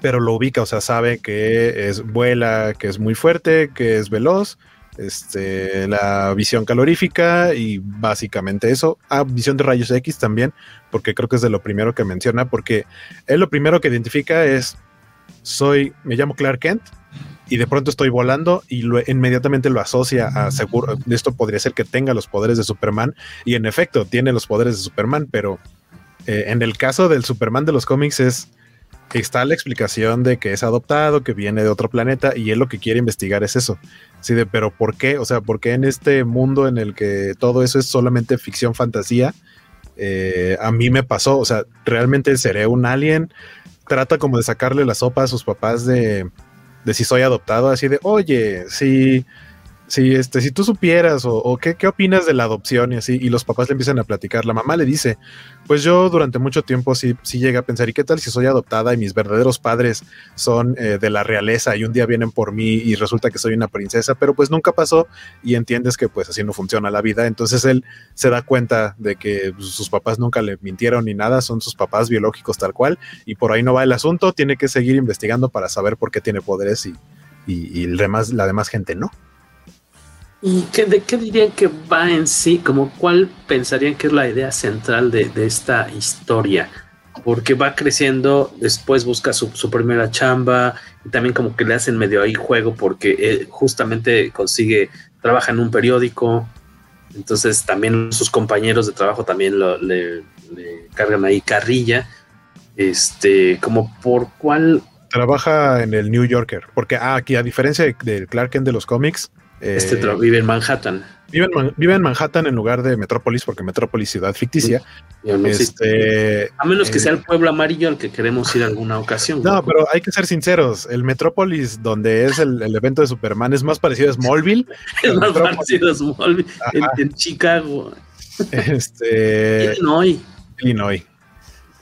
pero lo ubica, o sea, sabe que es vuela, que es muy fuerte, que es veloz este, la visión calorífica y básicamente eso. Ah, visión de rayos X también, porque creo que es de lo primero que menciona, porque él lo primero que identifica es, soy, me llamo Clark Kent y de pronto estoy volando y lo, inmediatamente lo asocia a seguro, esto podría ser que tenga los poderes de Superman y en efecto tiene los poderes de Superman, pero eh, en el caso del Superman de los cómics es está la explicación de que es adoptado, que viene de otro planeta y él lo que quiere investigar es eso. Sí, de, pero ¿por qué? O sea, ¿por qué en este mundo en el que todo eso es solamente ficción, fantasía? Eh, a mí me pasó, o sea, realmente seré un alien. Trata como de sacarle la sopa a sus papás de, de si soy adoptado, así de, oye, si si, este, si tú supieras o, qué, opinas de la adopción y así, y los papás le empiezan a platicar, la mamá le dice, pues yo durante mucho tiempo sí, sí llega a pensar, ¿y qué tal si soy adoptada y mis verdaderos padres son eh, de la realeza y un día vienen por mí y resulta que soy una princesa? Pero pues nunca pasó y entiendes que pues así no funciona la vida. Entonces él se da cuenta de que sus papás nunca le mintieron ni nada, son sus papás biológicos tal cual, y por ahí no va el asunto, tiene que seguir investigando para saber por qué tiene poderes y, y, y demás, la demás gente no. ¿Y qué, de qué dirían que va en sí? Como cuál pensarían que es la idea central de, esta historia? Porque va creciendo, después busca su, primera chamba y también como que le hacen medio ahí juego porque justamente consigue, trabaja en un periódico, entonces también sus compañeros de trabajo también le, cargan ahí carrilla. Este, como por cuál... Trabaja en el New Yorker, porque ah, aquí a diferencia del Clark Kent de los cómics, este eh, vive en Manhattan. Vive en, Manhattan en lugar de Metrópolis, porque Metrópolis ciudad ficticia. Este, a menos que sea el pueblo amarillo al que queremos ir alguna ocasión. No, pero hay que ser sinceros. El Metrópolis, donde es el, evento de Superman, es más parecido a Smallville. [LAUGHS] es más parecido a Smallville en, Chicago. Este. Illinois. Illinois.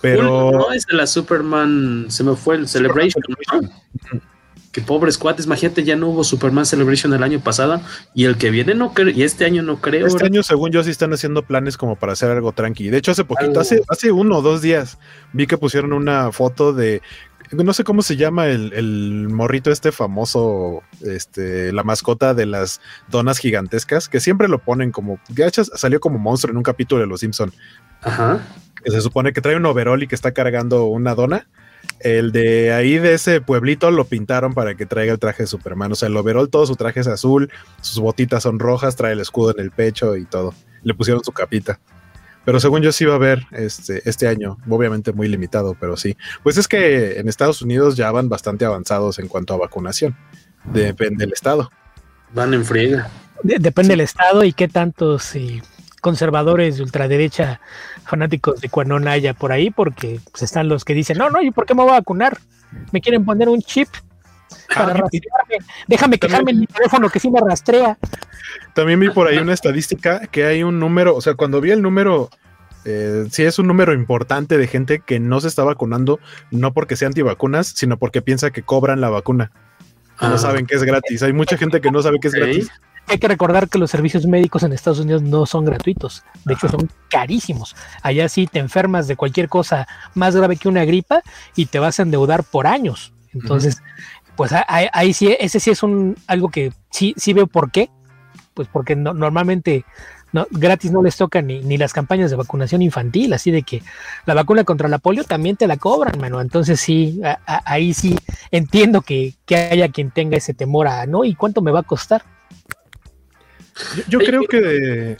Pero. No, es de la Superman. Se me fue el Celebration que pobres cuates, imagínate, ya no hubo Superman Celebration el año pasado y el que viene no creo, y este año no creo. Este año, según yo, sí están haciendo planes como para hacer algo tranqui. De hecho, hace poquito, hace, hace uno o dos días, vi que pusieron una foto de no sé cómo se llama el, morrito este famoso, este, la mascota de las donas gigantescas, que siempre lo ponen como, gachas, salió como monstruo en un capítulo de Los Simpson. Ajá. Que se supone que trae un overall y que está cargando una dona. El de ahí de ese pueblito lo pintaron para que traiga el traje de Superman. O sea, el overall, todo su traje es azul, sus botitas son rojas, trae el escudo en el pecho y todo. Le pusieron su capita. Pero según yo sí va a haber este, este año, obviamente muy limitado, pero sí. Pues es que en Estados Unidos ya van bastante avanzados en cuanto a vacunación. Depende del estado. Van en friega. depende del estado y qué tantos conservadores de ultraderecha fanáticos de Cuanón haya por ahí, porque pues, están los que dicen, no, no, ¿y por qué me voy a vacunar? Me quieren poner un chip para ah, rastrearme. Déjame quejarme en mi teléfono que sí me rastrea. También vi por ahí una estadística que hay un número, o sea, cuando vi el número, eh, sí es un número importante de gente que no se está vacunando, no porque sea antivacunas, sino porque piensa que cobran la vacuna. No ah. saben que es gratis. Hay mucha gente que no sabe que es gratis hay que recordar que los servicios médicos en Estados Unidos no son gratuitos, de hecho son carísimos. Allá sí te enfermas de cualquier cosa más grave que una gripa y te vas a endeudar por años. Entonces, pues ahí, sí, ese sí es un algo que sí, sí veo por qué, pues porque normalmente no, gratis no les toca ni, ni, las campañas de vacunación infantil, así de que la vacuna contra la polio también te la cobran, mano. Entonces sí, ahí sí entiendo que, que, haya quien tenga ese temor a, ¿no? ¿Y cuánto me va a costar? Yo, creo que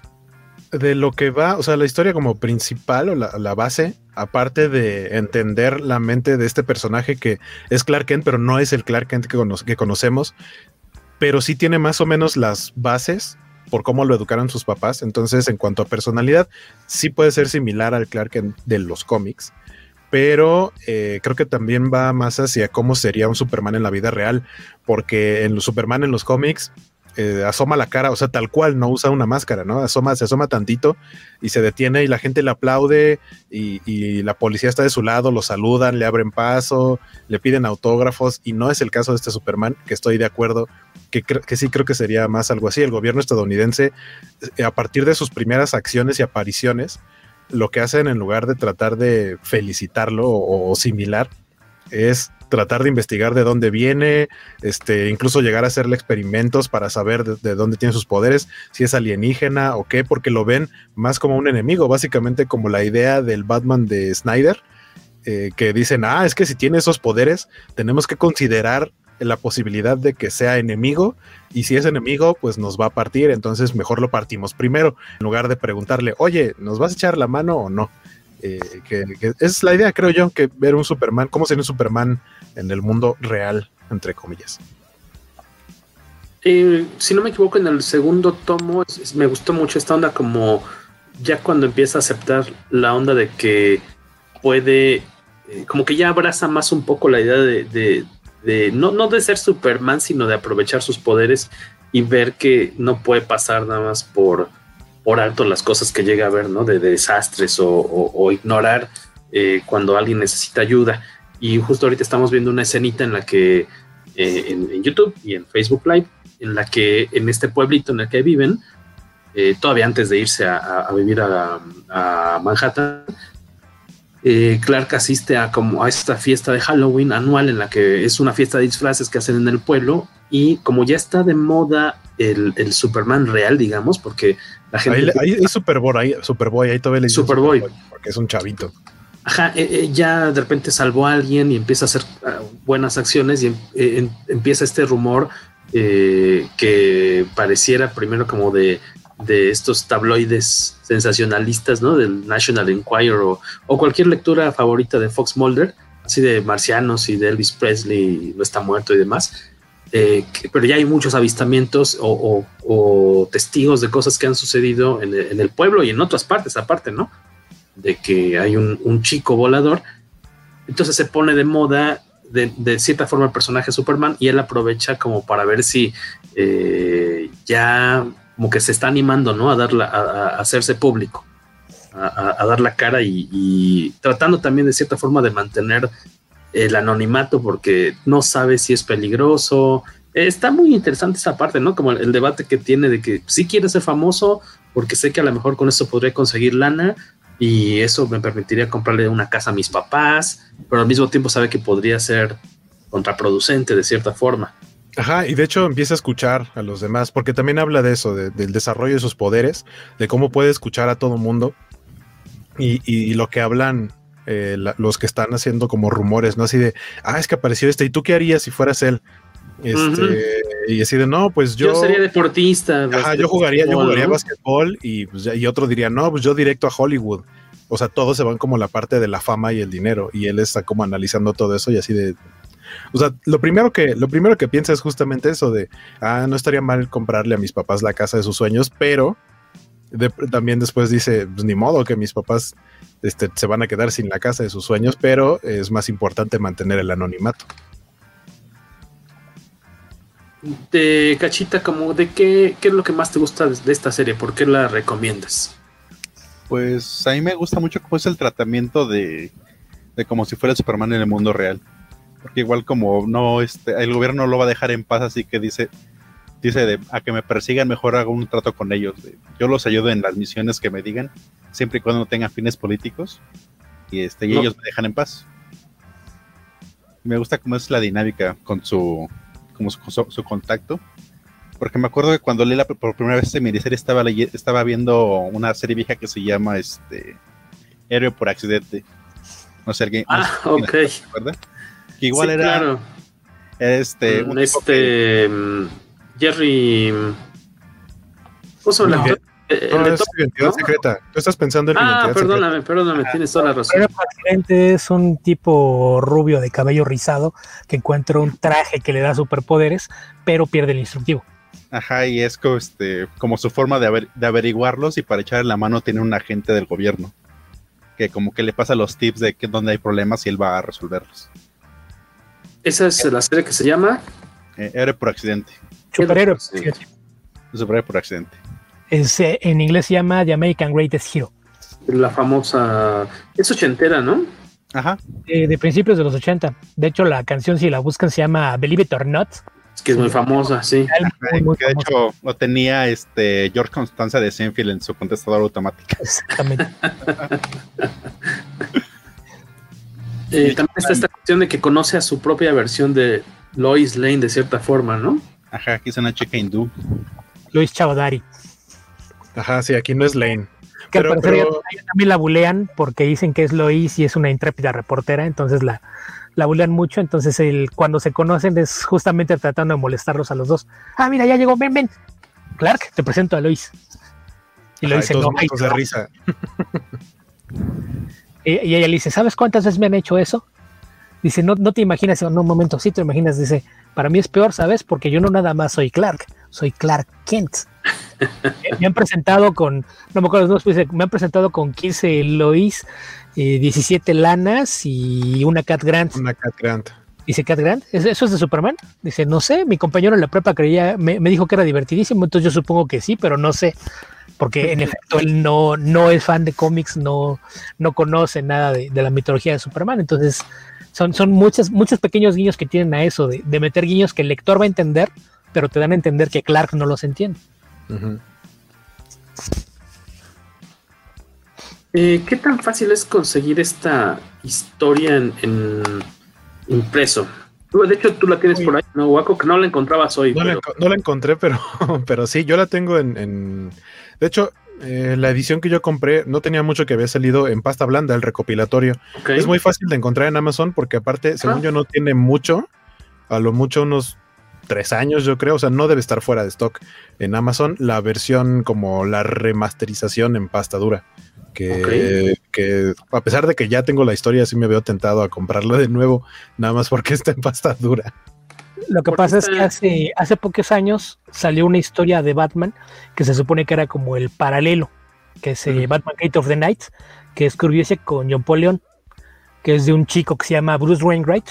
de, lo que va, o sea, la historia como principal o la, base, aparte de entender la mente de este personaje que es Clark Kent, pero no es el Clark Kent que, conocemos, pero sí tiene más o menos las bases por cómo lo educaron sus papás. Entonces, en cuanto a personalidad, sí puede ser similar al Clark Kent de los cómics pero eh, creo que también va más hacia cómo sería un Superman en la vida real, porque en los Superman en los cómics eh, asoma la cara, o sea, tal cual, no usa una máscara, ¿no? Asoma, se asoma tantito y se detiene y la gente le aplaude y, la policía está de su lado, lo saludan, le abren paso, le piden autógrafos y no es el caso de este Superman, que estoy de acuerdo, que, que sí creo que sería más algo así. El gobierno estadounidense, eh, a partir de sus primeras acciones y apariciones, lo que hacen en lugar de tratar de felicitarlo o similar, es tratar de investigar de dónde viene, este, incluso llegar a hacerle experimentos para saber de, de, dónde tiene sus poderes, si es alienígena o qué, porque lo ven más como un enemigo, básicamente como la idea del Batman de Snyder, eh, que dicen, ah, es que si tiene esos poderes, tenemos que considerar la posibilidad de que sea enemigo y si es enemigo pues nos va a partir entonces mejor lo partimos primero en lugar de preguntarle oye nos vas a echar la mano o no eh, es la idea creo yo que ver un Superman cómo sería un Superman en el mundo real entre comillas. Eh, si no me equivoco en el segundo tomo me gustó mucho esta onda como ya cuando empieza a aceptar la onda de que puede eh, como que ya abraza más un poco la idea de, de, de no, no de ser Superman, sino de aprovechar sus poderes y ver que no puede pasar nada más por, por alto las cosas que llega a ver, ¿no? De, de desastres o, o, o ignorar eh, cuando alguien necesita ayuda. Y justo ahorita estamos viendo una escenita en la que eh, en, en, YouTube y en Facebook Live, en la que en este pueblito en el que viven, eh, todavía antes de irse a, a, a vivir a, a Manhattan, eh, Clark asiste a como a esta fiesta de Halloween anual en la que es una fiesta de disfraces que hacen en el pueblo y como ya está de moda el, el Superman real, digamos, porque la gente... Ahí, ahí es Superboy, ahí, Superboy, ahí todavía le Superboy. Superboy, porque es un chavito. Ajá, eh, eh, ya de repente salvó a alguien y empieza a hacer uh, buenas acciones y em, empieza este rumor que pareciera primero como de de estos tabloides sensacionalistas, ¿no? Del National Enquirer o, o, cualquier lectura favorita de Fox Mulder, así de marcianos y de Elvis Presley, no está muerto y demás. Eh, que, pero ya hay muchos avistamientos o, o, o, testigos de cosas que han sucedido en en el, pueblo y en otras partes aparte, ¿no? De que hay un, un chico volador. Entonces se pone de moda de, de, cierta forma el personaje Superman y él aprovecha como para ver si eh, ya como que se está animando, ¿no? A, darla, a, a hacerse público, a, a, dar la cara y, y, tratando también de cierta forma de mantener el anonimato porque no sabe si es peligroso. Está muy interesante esa parte, ¿no? Como el, el debate que tiene de que sí quiere ser famoso porque sé que a lo mejor con eso podría conseguir lana y eso me permitiría comprarle una casa a mis papás, pero al mismo tiempo sabe que podría ser contraproducente de cierta forma. Ajá, y de hecho empieza a escuchar a los demás, porque también habla de eso, de, del desarrollo de sus poderes, de cómo puede escuchar a todo mundo y, lo que hablan eh, la, los que están haciendo como rumores, ¿no? Así de, ah, es que apareció este, ¿y tú qué harías si fueras él? Este, uh -huh. Y así de, no, pues yo... Yo sería deportista. Ajá, yo jugaría, yo jugaría ¿no? basquetbol y, pues, y otro diría, no, pues yo directo a Hollywood. O sea, todos se van como la parte de la fama y el dinero y él está como analizando todo eso y así de, o sea, lo primero que, lo primero que piensa es justamente eso de, ah, no estaría mal comprarle a mis papás la casa de sus sueños, pero de, también después dice, pues ni modo que mis papás este, se van a quedar sin la casa de sus sueños, pero es más importante mantener el anonimato. De Cachita, como de qué, qué es lo que más te gusta de esta serie, ¿por qué la recomiendas? Pues a mí me gusta mucho cómo es el tratamiento de, de como si fuera Superman en el mundo real porque igual como no este el gobierno no lo va a dejar en paz así que dice dice de, a que me persigan mejor hago un trato con ellos de, yo los ayudo en las misiones que me digan siempre y cuando no tengan fines políticos y este y no. ellos me dejan en paz me gusta cómo es la dinámica con su como su, su, su contacto porque me acuerdo que cuando leí la, por primera vez este miniserie estaba estaba viendo una serie vieja que se llama este Héroe por accidente no sé alguien ah, no sé, ok ¿verdad? que igual sí, era claro. este un este que... Jerry ¿cómo se llama el eh, no, es identidad ¿no? secreta. Tú estás pensando en ah, perdóname, secreta. perdóname, ah, tienes toda la razón. El accidente es un tipo rubio de cabello rizado que encuentra un traje que le da superpoderes, pero pierde el instructivo. Ajá, y es como, este, como su forma de, aver, de averiguarlos y para echar la mano tiene un agente del gobierno que como que le pasa los tips de que donde hay problemas y él va a resolverlos. Esa es la serie que se llama eh, por accidente. Superhéroe. Superhéroe por accidente. Es, eh, en inglés se llama The American Greatest Hero. La famosa. Es ochentera, ¿no? Ajá. Eh, de principios de los 80. De hecho, la canción, si la buscan, se llama Believe It or Not. Es que es muy famosa, sí. Muy, muy de famosa. hecho, lo tenía este George Constanza de Senfield en su contestador automático. Exactamente. [LAUGHS] Eh, también está esta cuestión de que conoce a su propia versión de Lois Lane de cierta forma, ¿no? Ajá, aquí es una chica hindú. Lois Chaudhary. Ajá, sí, aquí no es Lane. Que Pero- al parecer pero- ella también la bulean porque dicen que es Lois y es una intrépida reportera, entonces la, la bulean mucho. Entonces, el, cuando se conocen es justamente tratando de molestarlos a los dos. Ah, mira, ya llegó, ven, ven. Clark, te presento a Lois. Y Lois se se de risa. Y, y ella le dice, ¿sabes cuántas veces me han hecho eso? Dice, no, no te imaginas, no, un momento, sí te imaginas, dice, para mí es peor, ¿sabes? Porque yo no nada más soy Clark, soy Clark Kent. [LAUGHS] Me- han presentado con, no me acuerdo, los dos, dice, me han presentado con 15 Lois, eh, 17 Lanas y una Cat Grant. Una Cat Grant. Dice Cat Grant, ¿Es- ¿eso es de Superman? Dice, no sé, mi compañero en la prepa creía, me, me dijo que era divertidísimo, entonces yo supongo que sí, pero no sé. Porque en efecto él no, no es fan de cómics, no, no conoce nada de, de la mitología de Superman. Entonces son, son muchos, muchos pequeños guiños que tienen a eso, de, de meter guiños que el lector va a entender, pero te dan a entender que Clark no los entiende. Eh, ¿Qué tan fácil es conseguir esta historia en, en impreso? Tú, de hecho, tú la tienes por ahí, ¿no, Waco? Que no la encontrabas hoy. No, la, pero- enco- no la encontré, pero, [LAUGHS] pero sí, yo la tengo en. en- de hecho, eh, la edición que yo compré no tenía mucho que había salido en pasta blanda, el recopilatorio. Es muy fácil de encontrar en Amazon porque, aparte, según Ah. yo, no tiene mucho, a lo mucho unos tres años, yo creo. O sea, no debe estar fuera de stock en Amazon la versión como la remasterización en pasta dura. Que, que a pesar de que ya tengo la historia, sí me veo tentado a comprarla de nuevo, nada más porque [LAUGHS] está en pasta dura. Lo que pasa es que hace, hace pocos años salió una historia de Batman que se supone que era como el paralelo, que es eh, Batman Gate of the Night, que escribiese con John Paul Leon, que es de un chico que se llama Bruce Wainwright,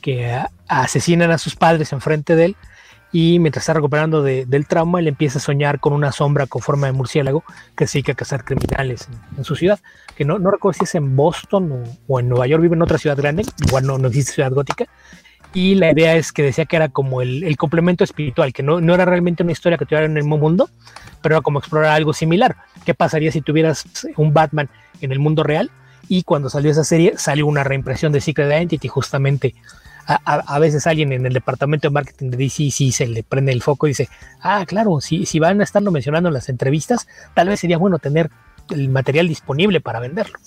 que a- asesinan a sus padres enfrente de él y mientras está recuperando de- del trauma, él empieza a soñar con una sombra con forma de murciélago que se dedica a cazar criminales en, en su ciudad, que no, no recuerdo si es en Boston o, o en Nueva York, vive en otra ciudad grande, igual no, no existe ciudad gótica, y la idea es que decía que era como el, complemento espiritual, que no, no era realmente una historia que tuviera en el mismo mundo, pero era como explorar algo similar. ¿Qué pasaría si tuvieras un Batman en el mundo real? Y cuando salió esa serie, salió una reimpresión de Secret Identity, justamente. A, a- a veces alguien en el departamento de marketing de DC sí se le prende el foco y dice, ah, claro, si, si van a estarlo mencionando en las entrevistas, tal vez sería bueno tener el material disponible para venderlo.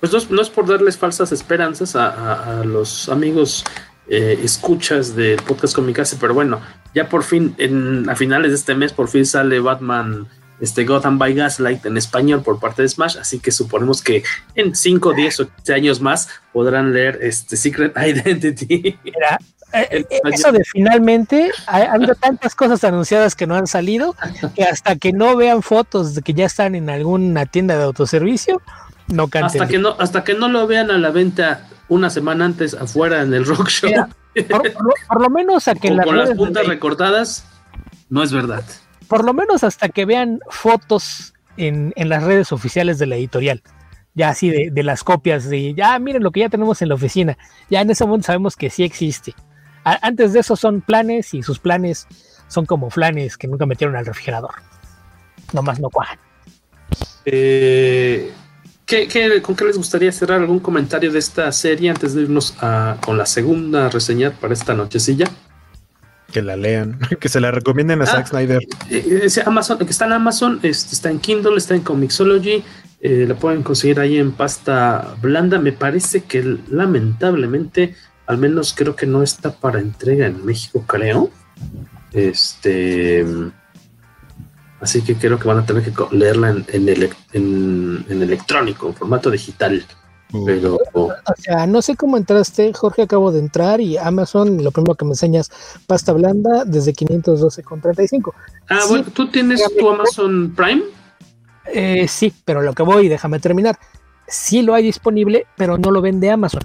Pues no es, no es por darles falsas esperanzas a, a- a los amigos eh, escuchas del podcast Comicase, pero bueno, ya por fin, en, a finales de este mes, por fin sale Batman este Gotham by Gaslight en español por parte de Smash, así que suponemos que en 5, 10 o 15 años más podrán leer este Secret [LAUGHS] Identity. Mira, eh, eh, eso de finalmente, ha habido tantas cosas anunciadas que no han salido, que hasta que no vean fotos de que ya están en alguna tienda de autoservicio, no canten. hasta que no hasta que no lo vean a la venta una semana antes afuera en el rock show Mira, por, por lo- por lo menos a que o las con las de puntas la- recortadas, no es verdad. por lo menos hasta que vean fotos en, en las redes oficiales de la editorial. Ya así de, de las copias de, ya miren lo que ya tenemos en la oficina. Ya en ese momento sabemos que sí existe. A- antes de eso son planes y sus planes son como flanes que nunca metieron al refrigerador. Nomás no cuajan. Eh, ¿qué- qué- con qué les gustaría cerrar algún comentario de esta serie antes de irnos a- con la segunda reseña para esta nochecilla? Que la lean, [LAUGHS] que se la recomienden a Ah. Zack Snyder. Eh, es Amazon, que está en Amazon, este, está en Kindle, está en Comixology, eh, la pueden conseguir ahí en pasta blanda. Me parece que lamentablemente, al menos creo que no está para entrega en México, creo. Este, así que creo que van a tener que leerla en, en, ele- en- en electrónico, en formato digital. Pero O sea, no sé cómo entraste, Jorge, acabo de entrar y Amazon, lo primero que me enseñas, pasta blanda desde 512,35. Ah, Sí, bueno, ¿tú tienes tu Amazon Prime? Eh, sí, pero lo que voy, déjame terminar. Sí lo hay disponible, pero no lo vende Amazon.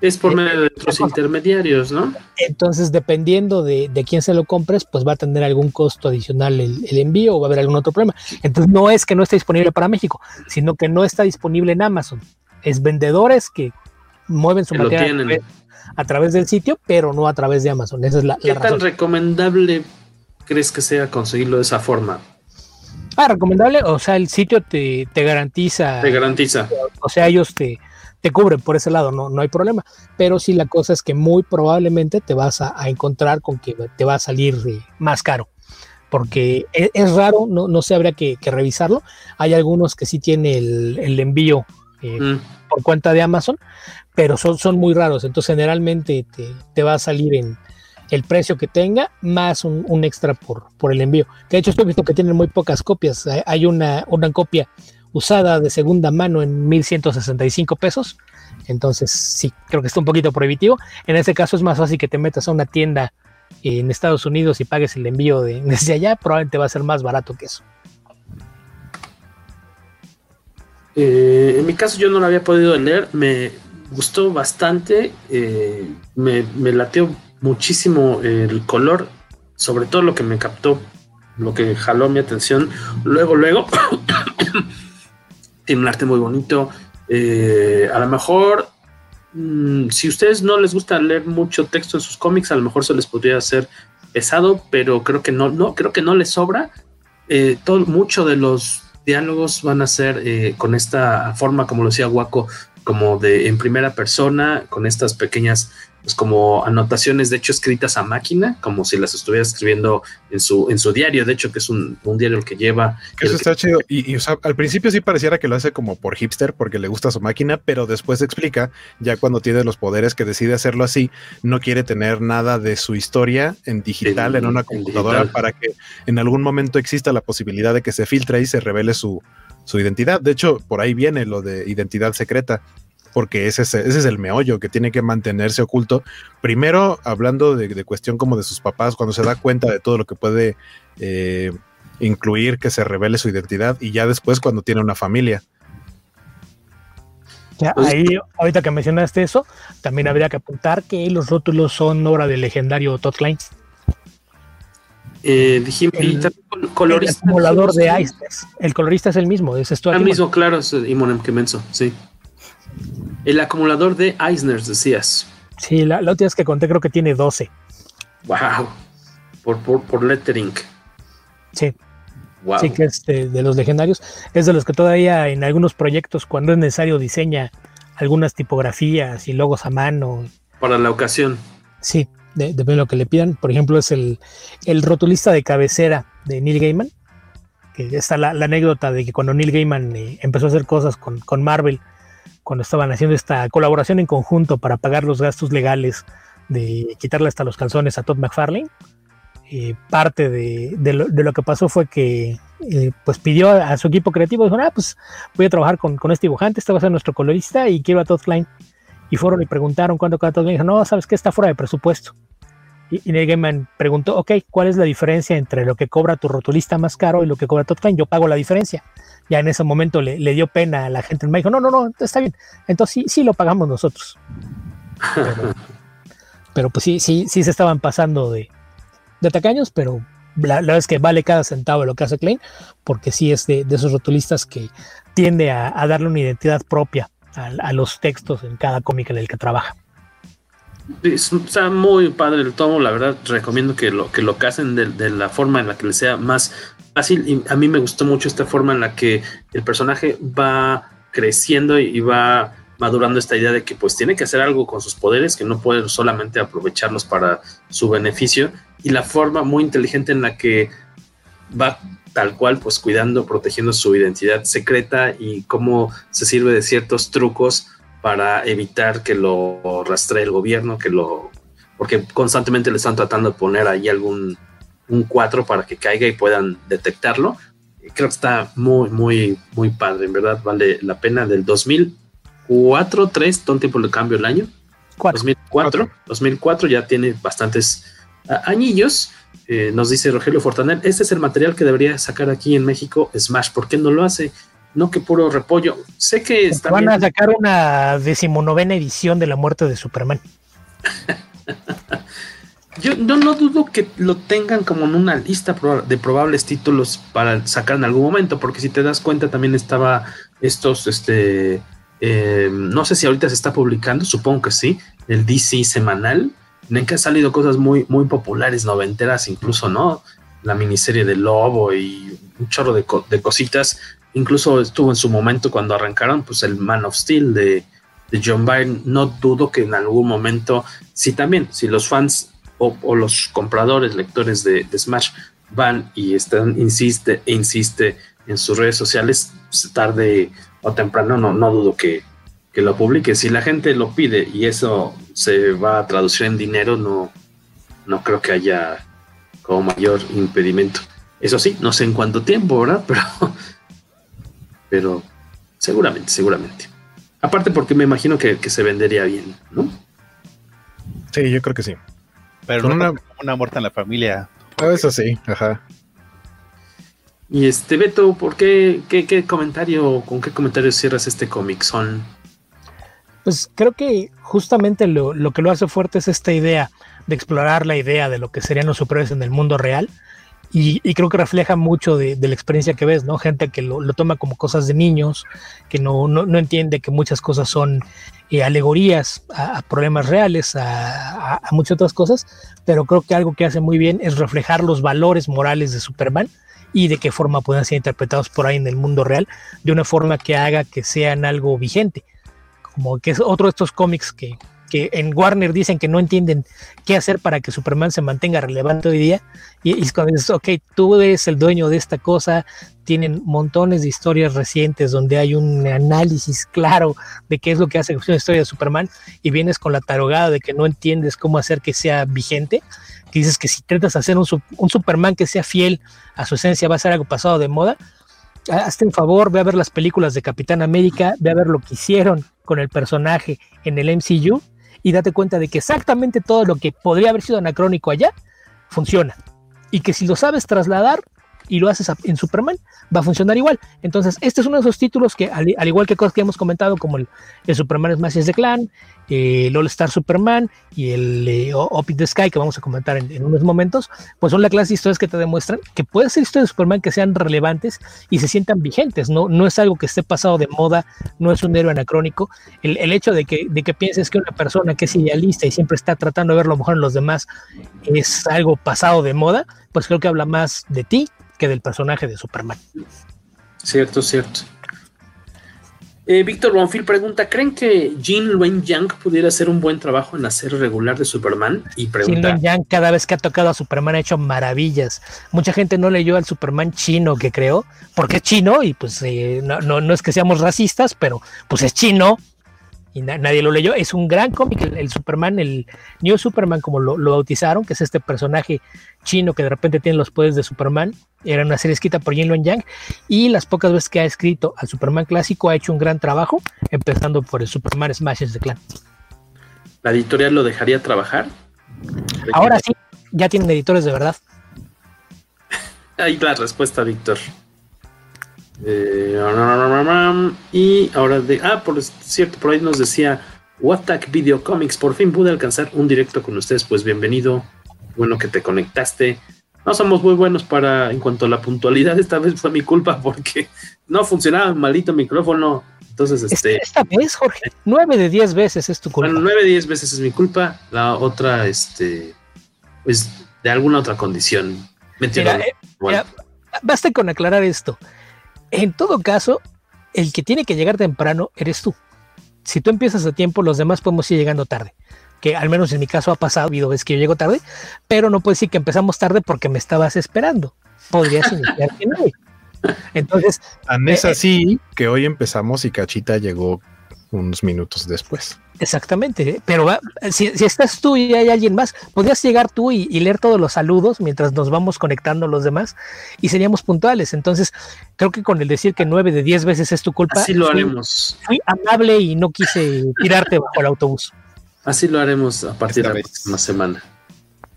Es por Eh, medio de otros intermediarios, ¿no? Entonces, dependiendo de, de quién se lo compres, pues va a tener algún costo adicional el, el envío o va a haber algún otro problema. Entonces, no es que no esté disponible para México, sino que no está disponible en Amazon. Es vendedores que mueven su Que material a través, a través del sitio, pero no a través de Amazon. Esa es la, ¿Qué la tan recomendable crees que sea conseguirlo de esa forma? Ah, recomendable, o sea, el sitio te, te garantiza, Te garantiza. o sea, ellos te, te cubren por ese lado, no, no hay problema. Pero sí la cosa es que muy probablemente te vas a, encontrar con que te va a salir eh, más caro. Porque e, es, raro, no, no sé, habría que, revisarlo. Hay algunos que sí tienen el, envío eh, mm. por cuenta de Amazon, pero son, son muy raros. Entonces generalmente te, te va a salir en, el precio que tenga, más un, extra por, por el envío. de hecho, estoy visto que tienen muy pocas copias. Hay una, una copia usada de segunda mano en 1165 pesos. Entonces, sí, creo que está un poquito prohibitivo. En este caso es más fácil que te metas a una tienda en Estados Unidos y pagues el envío de, [LAUGHS] desde allá. Probablemente va a ser más barato que eso. Eh, en mi caso yo no lo había podido leer, me gustó bastante, eh, me, me lateó muchísimo el color, sobre todo lo que me captó, lo que jaló mi atención. Luego, luego, [COUGHS] tiene un arte muy bonito. Eh, a lo mejor, mm, si ustedes no les gusta leer mucho texto en sus cómics, a lo mejor se les podría hacer pesado, pero creo que no, no, creo que no les sobra. Eh, todo, mucho de los diálogos van a ser eh, con esta forma, como lo decía Waco, como de en primera persona, con estas pequeñas pues como anotaciones de hecho escritas a máquina, como si las estuviera escribiendo en su, en su diario, de hecho que es un, diario el que lleva. Eso está chido. Y, al principio sí pareciera que lo hace como por hipster, porque le gusta su máquina, pero después explica, ya cuando tiene los poderes que decide hacerlo así, no quiere tener nada de su historia en digital, en, una computadora, para que en algún momento exista la posibilidad de que se filtre y se revele su, su identidad. De hecho, por ahí viene lo de identidad secreta porque ese es, ese es el meollo que tiene que mantenerse oculto. Primero, hablando de, cuestión como de sus papás, cuando se da cuenta de todo lo que puede eh, incluir que se revele su identidad, y ya después cuando tiene una familia. Ya, pues ahí, ahorita que mencionaste eso, también habría que apuntar que los rótulos son obra del legendario Todd Klein. Eh, dijimos, el, colorista. El acumulador de Eisner. El colorista es el mismo, es esto. El mismo, claro, es Imonem Kemenso, sí. El acumulador de Eisner, decías. Sí, la, la última vez que conté creo que tiene 12. Wow. Por, por, lettering. Sí. Sí, que es de, los legendarios. Es de los que todavía en algunos proyectos, cuando es necesario, diseña algunas tipografías y logos a mano. Para la ocasión. Sí, depende de, lo que le pidan. Por ejemplo, es el, el rotulista de cabecera de Neil Gaiman. Que está la, anécdota de que cuando Neil Gaiman eh, empezó a hacer cosas con, con Marvel, cuando estaban haciendo esta colaboración en conjunto para pagar los gastos legales de quitarle hasta los calzones a Todd McFarlane. Eh, parte de, lo, que pasó fue que eh, pues pidió a su equipo creativo, dijo, ah, pues voy a trabajar con, este dibujante, este va a ser nuestro colorista y quiero a Todd Klein. Y fueron y preguntaron cuánto cada Todd Klein. Dijo, no, sabes que está fuera de presupuesto. Y, y Neil Gaiman preguntó, ok, ¿cuál es la diferencia entre lo que cobra tu rotulista más caro y lo que cobra Todd Klein? Yo pago la diferencia ya en ese momento le, dio pena a la gente. Me dijo, no, no, no, está bien. Entonces sí, sí lo pagamos nosotros. [LAUGHS] Pero, pues sí, sí, sí se estaban pasando de, de tacaños, pero la, verdad es que vale cada centavo de lo que hace Klein, porque sí es de, esos rotulistas que tiende a, darle una identidad propia a, los textos en cada cómic en el que trabaja. Está muy padre el tomo, la verdad recomiendo que lo que lo casen de, la forma en la que les sea más fácil y a mí me gustó mucho esta forma en la que el personaje va creciendo y va madurando esta idea de que pues tiene que hacer algo con sus poderes, que no puede solamente aprovecharlos para su beneficio y la forma muy inteligente en la que va tal cual pues cuidando, protegiendo su identidad secreta y cómo se sirve de ciertos trucos para evitar que lo rastree el gobierno, que lo porque constantemente le están tratando de poner ahí algún un 4 para que caiga y puedan detectarlo. Creo que está muy, muy, muy padre, en verdad vale la pena del 2004, 3, todo un tiempo le cambio el año. 2004, 2004 ya tiene bastantes añillos. Eh, nos dice Rogelio Fortanel, este es el material que debería sacar aquí en México Smash, ¿por qué no lo hace? No que puro repollo. Sé que van a sacar una decimonovena edición de la muerte de Superman. [LAUGHS] Yo no, no, dudo que lo tengan como en una lista de probables títulos para sacar en algún momento, porque si te das cuenta también estaba estos, este, eh, no sé si ahorita se está publicando, supongo que sí, el DC semanal, en el que han salido cosas muy, muy populares, noventeras incluso, ¿no? La miniserie de Lobo y un chorro de, de cositas. Incluso estuvo en su momento cuando arrancaron, pues el Man of Steel de, John Byrne, no dudo que en algún momento, si también, si los fans o, o los compradores, lectores de, de, Smash van y están, insiste e insiste en sus redes sociales, pues, tarde o temprano, no, no dudo que, que lo publique. Si la gente lo pide y eso se va a traducir en dinero, no, no creo que haya como mayor impedimento. Eso sí, no sé en cuánto tiempo, ¿verdad? [LAUGHS] Pero, pero seguramente, seguramente. Aparte porque me imagino que, que se vendería bien, ¿no? Sí, yo creo que sí. Pero Con no una- una muerte en la familia. Ah, Eso sí, ajá. Y este, Beto, ¿por qué, qué, qué comentario, con qué comentario cierras este cómic? Son Pues creo que justamente lo, lo que lo hace fuerte es esta idea de explorar la idea de lo que serían los superhéroes en el mundo real. Y, creo que refleja mucho de, la experiencia que ves, ¿no? Gente que lo, toma como cosas de niños, que no, no, no entiende que muchas cosas son eh, alegorías a, a problemas reales, a, a- a muchas otras cosas, pero creo que algo que hace muy bien es reflejar los valores morales de Superman y de qué forma pueden ser interpretados por ahí en el mundo real, de una forma que haga que sean algo vigente como que es otro de estos cómics que, que en Warner dicen que no entienden qué hacer para que Superman se mantenga relevante hoy día. Y, y cuando dices, ok, tú eres el dueño de esta cosa, tienen montones de historias recientes donde hay un análisis claro de qué es lo que hace una historia de Superman y vienes con la tarogada de que no entiendes cómo hacer que sea vigente, que dices que si tratas de hacer un, un Superman que sea fiel a su esencia va a ser algo pasado de moda, hazte un favor, ve a ver las películas de Capitán América, ve a ver lo que hicieron con el personaje en el MCU y date cuenta de que exactamente todo lo que podría haber sido anacrónico allá funciona. Y que si lo sabes trasladar y lo haces en Superman, va a funcionar igual. Entonces, este es uno de esos títulos que, al, al igual que cosas que hemos comentado, como el, el Superman Smashes de Clan, eh, el All Star Superman y el eh, Up in the Sky, que vamos a comentar en, unos momentos, pues son la clase de historias que te demuestran que puede ser historias de Superman que sean relevantes y se sientan vigentes, no, no es algo que esté pasado de moda, no es un héroe anacrónico. El, el hecho de que, de que pienses que una persona que es idealista y siempre está tratando de ver lo mejor en los demás es algo pasado de moda, pues creo que habla más de ti que del personaje de Superman. Cierto, cierto. Eh, Víctor Bonfil pregunta: ¿Creen que Jean Luen Yang pudiera hacer un buen trabajo en serie regular de Superman? Y Jin pregunta: Luen Yang cada vez que ha tocado a Superman ha hecho maravillas. Mucha gente no leyó al Superman chino que creó, porque es chino y pues eh, no, no, no es que seamos racistas, pero pues es chino y na- nadie lo leyó. Es un gran cómic, el, el Superman, el New Superman como lo, lo bautizaron, que es este personaje chino que de repente tiene los poderes de Superman. Era una serie escrita por Jin Luen Yang y las pocas veces que ha escrito al Superman clásico ha hecho un gran trabajo, empezando por el Superman Smashes de Clan. ¿La editorial lo dejaría trabajar? Ahora sí, ya tienen editores de verdad. [LAUGHS] Ahí la respuesta, Víctor. Eh, y ahora de. Ah, por cierto, por ahí nos decía Watak Video Comics. Por fin pude alcanzar un directo con ustedes. Pues bienvenido. Bueno que te conectaste. No somos muy buenos para en cuanto a la puntualidad. Esta vez fue mi culpa porque no funcionaba el maldito micrófono. Entonces, este. Esta vez, Jorge, nueve de diez veces es tu culpa. Bueno, nueve, diez veces es mi culpa. La otra, este. Pues de alguna otra condición. Me entiendo. Mira, eh, Bueno. mira, basta con aclarar esto. En todo caso, el que tiene que llegar temprano eres tú. Si tú empiezas a tiempo, los demás podemos ir llegando tarde. Que al menos en mi caso ha pasado, ha habido veces que yo llego tarde, pero no puedes decir que empezamos tarde porque me estabas esperando. Podrías iniciar que no. [LAUGHS] Entonces, Tan es eh, así que hoy empezamos y Cachita llegó unos minutos después. Exactamente, pero va- si, si estás tú y hay alguien más, podrías llegar tú y, y leer todos los saludos mientras nos vamos conectando los demás y seríamos puntuales. Entonces, creo que con el decir que nueve de diez veces es tu culpa, Así lo fui- haremos. Fui amable y no quise tirarte bajo el autobús. Así lo haremos a partir Esta de la vez. próxima semana.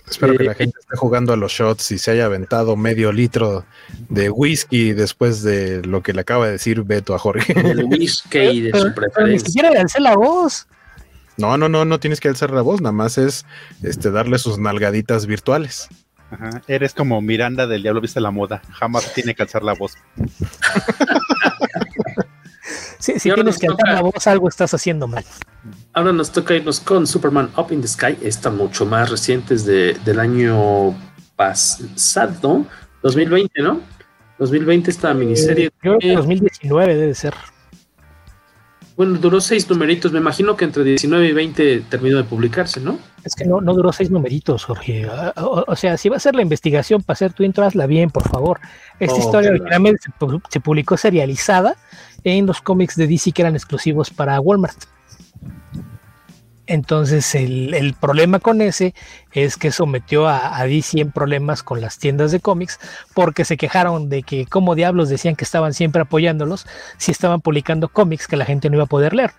Espero que Eh, la gente esté jugando a los shots y se haya aventado medio litro de whisky después de lo que le acaba de decir Beto a Jorge. [LAUGHS] El whisky de su pero ni preferencia. siquiera le alcé la voz. No, no, no, no tienes que alzar la voz, nada más es este, darle sus nalgaditas virtuales. Ajá. Eres como Miranda del Diablo Viste la Moda. Jamás tiene que alzar la voz. [LAUGHS] Si, si tienes nos que alzar toca- la voz, algo estás haciendo mal. Ahora nos toca irnos con Superman Up in the Sky. Está mucho más reciente, es de, del año pasado, 2020, ¿no? 2020 esta miniserie. Yo creo que Eh, 2019 debe ser. Bueno, duró seis numeritos. Me imagino que entre 19 y 20 terminó de publicarse, ¿no? Es que no, no duró seis numeritos, Jorge. O, o, sea, si va a ser la investigación para hacer tu intro, hazla bien, por favor. Esta Oh, historia originalmente se, se publicó serializada en los cómics de DC que eran exclusivos para Walmart. Entonces, el, problema con ese es que sometió a, a DC problemas con las tiendas de cómics porque se quejaron de que, como diablos decían que estaban siempre apoyándolos si estaban publicando cómics que la gente no iba a poder leer.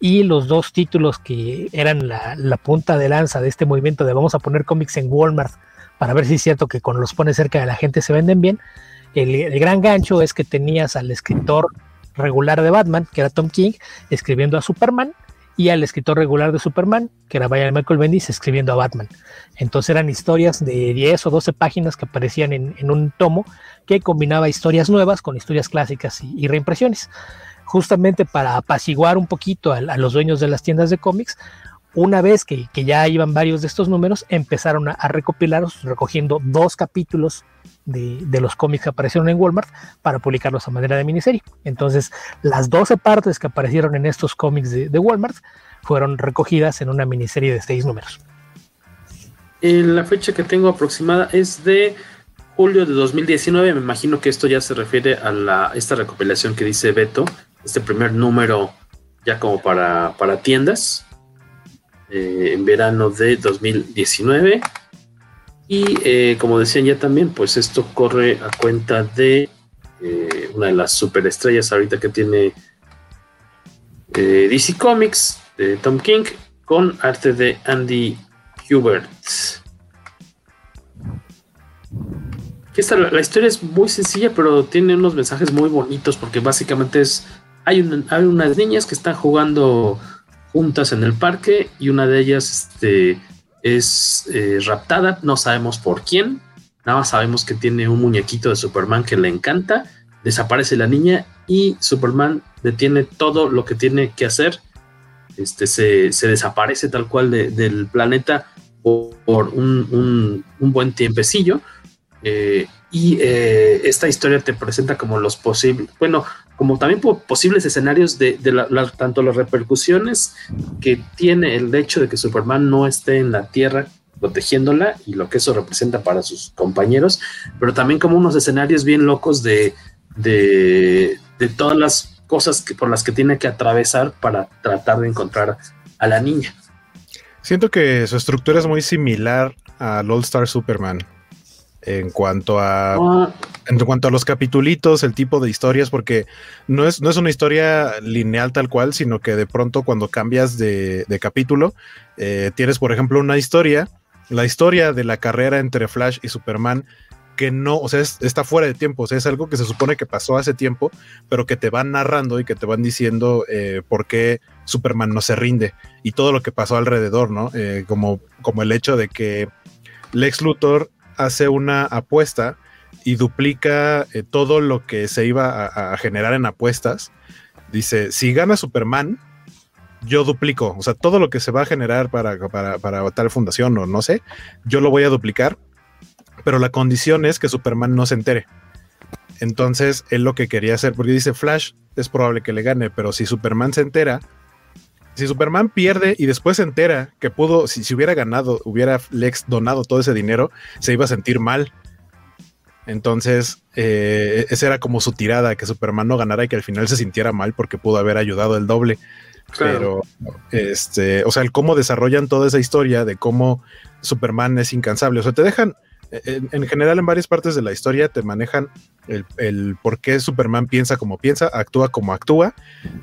Y los dos títulos que eran la, punta de lanza de este movimiento de vamos a poner cómics en Walmart para ver si es cierto que cuando los pones cerca de la gente se venden bien. El gran gancho es que tenías al escritor regular de Batman, que era Tom King, escribiendo a Superman, y al escritor regular de Superman, que era Brian Michael Bendis, escribiendo a Batman. Entonces eran historias de 10 o 12 páginas que aparecían en, un tomo que combinaba historias nuevas con historias clásicas y, reimpresiones. Justamente para apaciguar un poquito a, los dueños de las tiendas de cómics, una vez que, ya iban varios de estos números, empezaron a recopilarlos, recogiendo dos capítulos de, los cómics que aparecieron en Walmart para publicarlos a manera de miniserie. Entonces, las 12 partes que aparecieron en estos cómics de, Walmart fueron recogidas en una miniserie de seis números. Eh, la fecha que tengo aproximada es de julio de 2019. Me imagino que esto ya se refiere a la, esta recopilación que dice Beto, este primer número ya como para, para tiendas eh, en verano de 2019. Y eh, como decían ya también, pues esto corre a cuenta de eh, una de las superestrellas ahorita que tiene eh, DC Comics, de Tom King, con arte de Andy Hubert. Está, la, la, historia es muy sencilla, pero tiene unos mensajes muy bonitos porque básicamente es, hay, hay unas niñas que están jugando juntas en el parque y una de ellas este, es eh, raptada, no sabemos por quién, nada más sabemos que tiene un muñequito de Superman que le encanta, desaparece la niña y Superman detiene todo lo que tiene que hacer, este, se, se desaparece tal cual de, del planeta por, un, un, buen tiempecillo. Eh, y eh, esta historia te presenta como los posibles, bueno, como también posibles escenarios de, de la, la, tanto las repercusiones que tiene el hecho de que Superman no esté en la Tierra protegiéndola y lo que eso representa para sus compañeros, pero también como unos escenarios bien locos de, de, de todas las cosas que, por las que tiene que atravesar para tratar de encontrar a la niña. Siento que su estructura es muy similar al All Star Superman en cuanto a Ah, en cuanto a los capitulitos, el tipo de historias, porque no es, no es una historia lineal tal cual, sino que de pronto cuando cambias de, de capítulo, eh, tienes por ejemplo una historia, la historia de la carrera entre Flash y Superman, que no, o sea, es- está fuera de tiempo, o sea, es algo que se supone que pasó hace tiempo, pero que te van narrando y que te van diciendo eh, por qué Superman no se rinde y todo lo que pasó alrededor, ¿no? Eh, como, como el hecho de que Lex Luthor hace una apuesta y duplica eh, todo lo que se iba a, generar en apuestas. Dice, si gana Superman, yo duplico, o sea, todo lo que se va a generar para, para, para tal fundación o no sé, yo lo voy a duplicar, pero la condición es que Superman no se entere. Entonces, él lo que quería hacer, porque dice Flash, es probable que le gane, pero si Superman se entera, si Superman pierde y después se entera que pudo, si, si hubiera ganado, hubiera Lex donado todo ese dinero, se iba a sentir mal. Entonces, eh, esa era como su tirada, que Superman no ganara y que al final se sintiera mal porque pudo haber ayudado el doble. Claro. Pero, este, o sea, el cómo desarrollan toda esa historia de cómo Superman es incansable. O sea, te dejan, en, en general, en varias partes de la historia te manejan el, el por qué Superman piensa como piensa, actúa como actúa.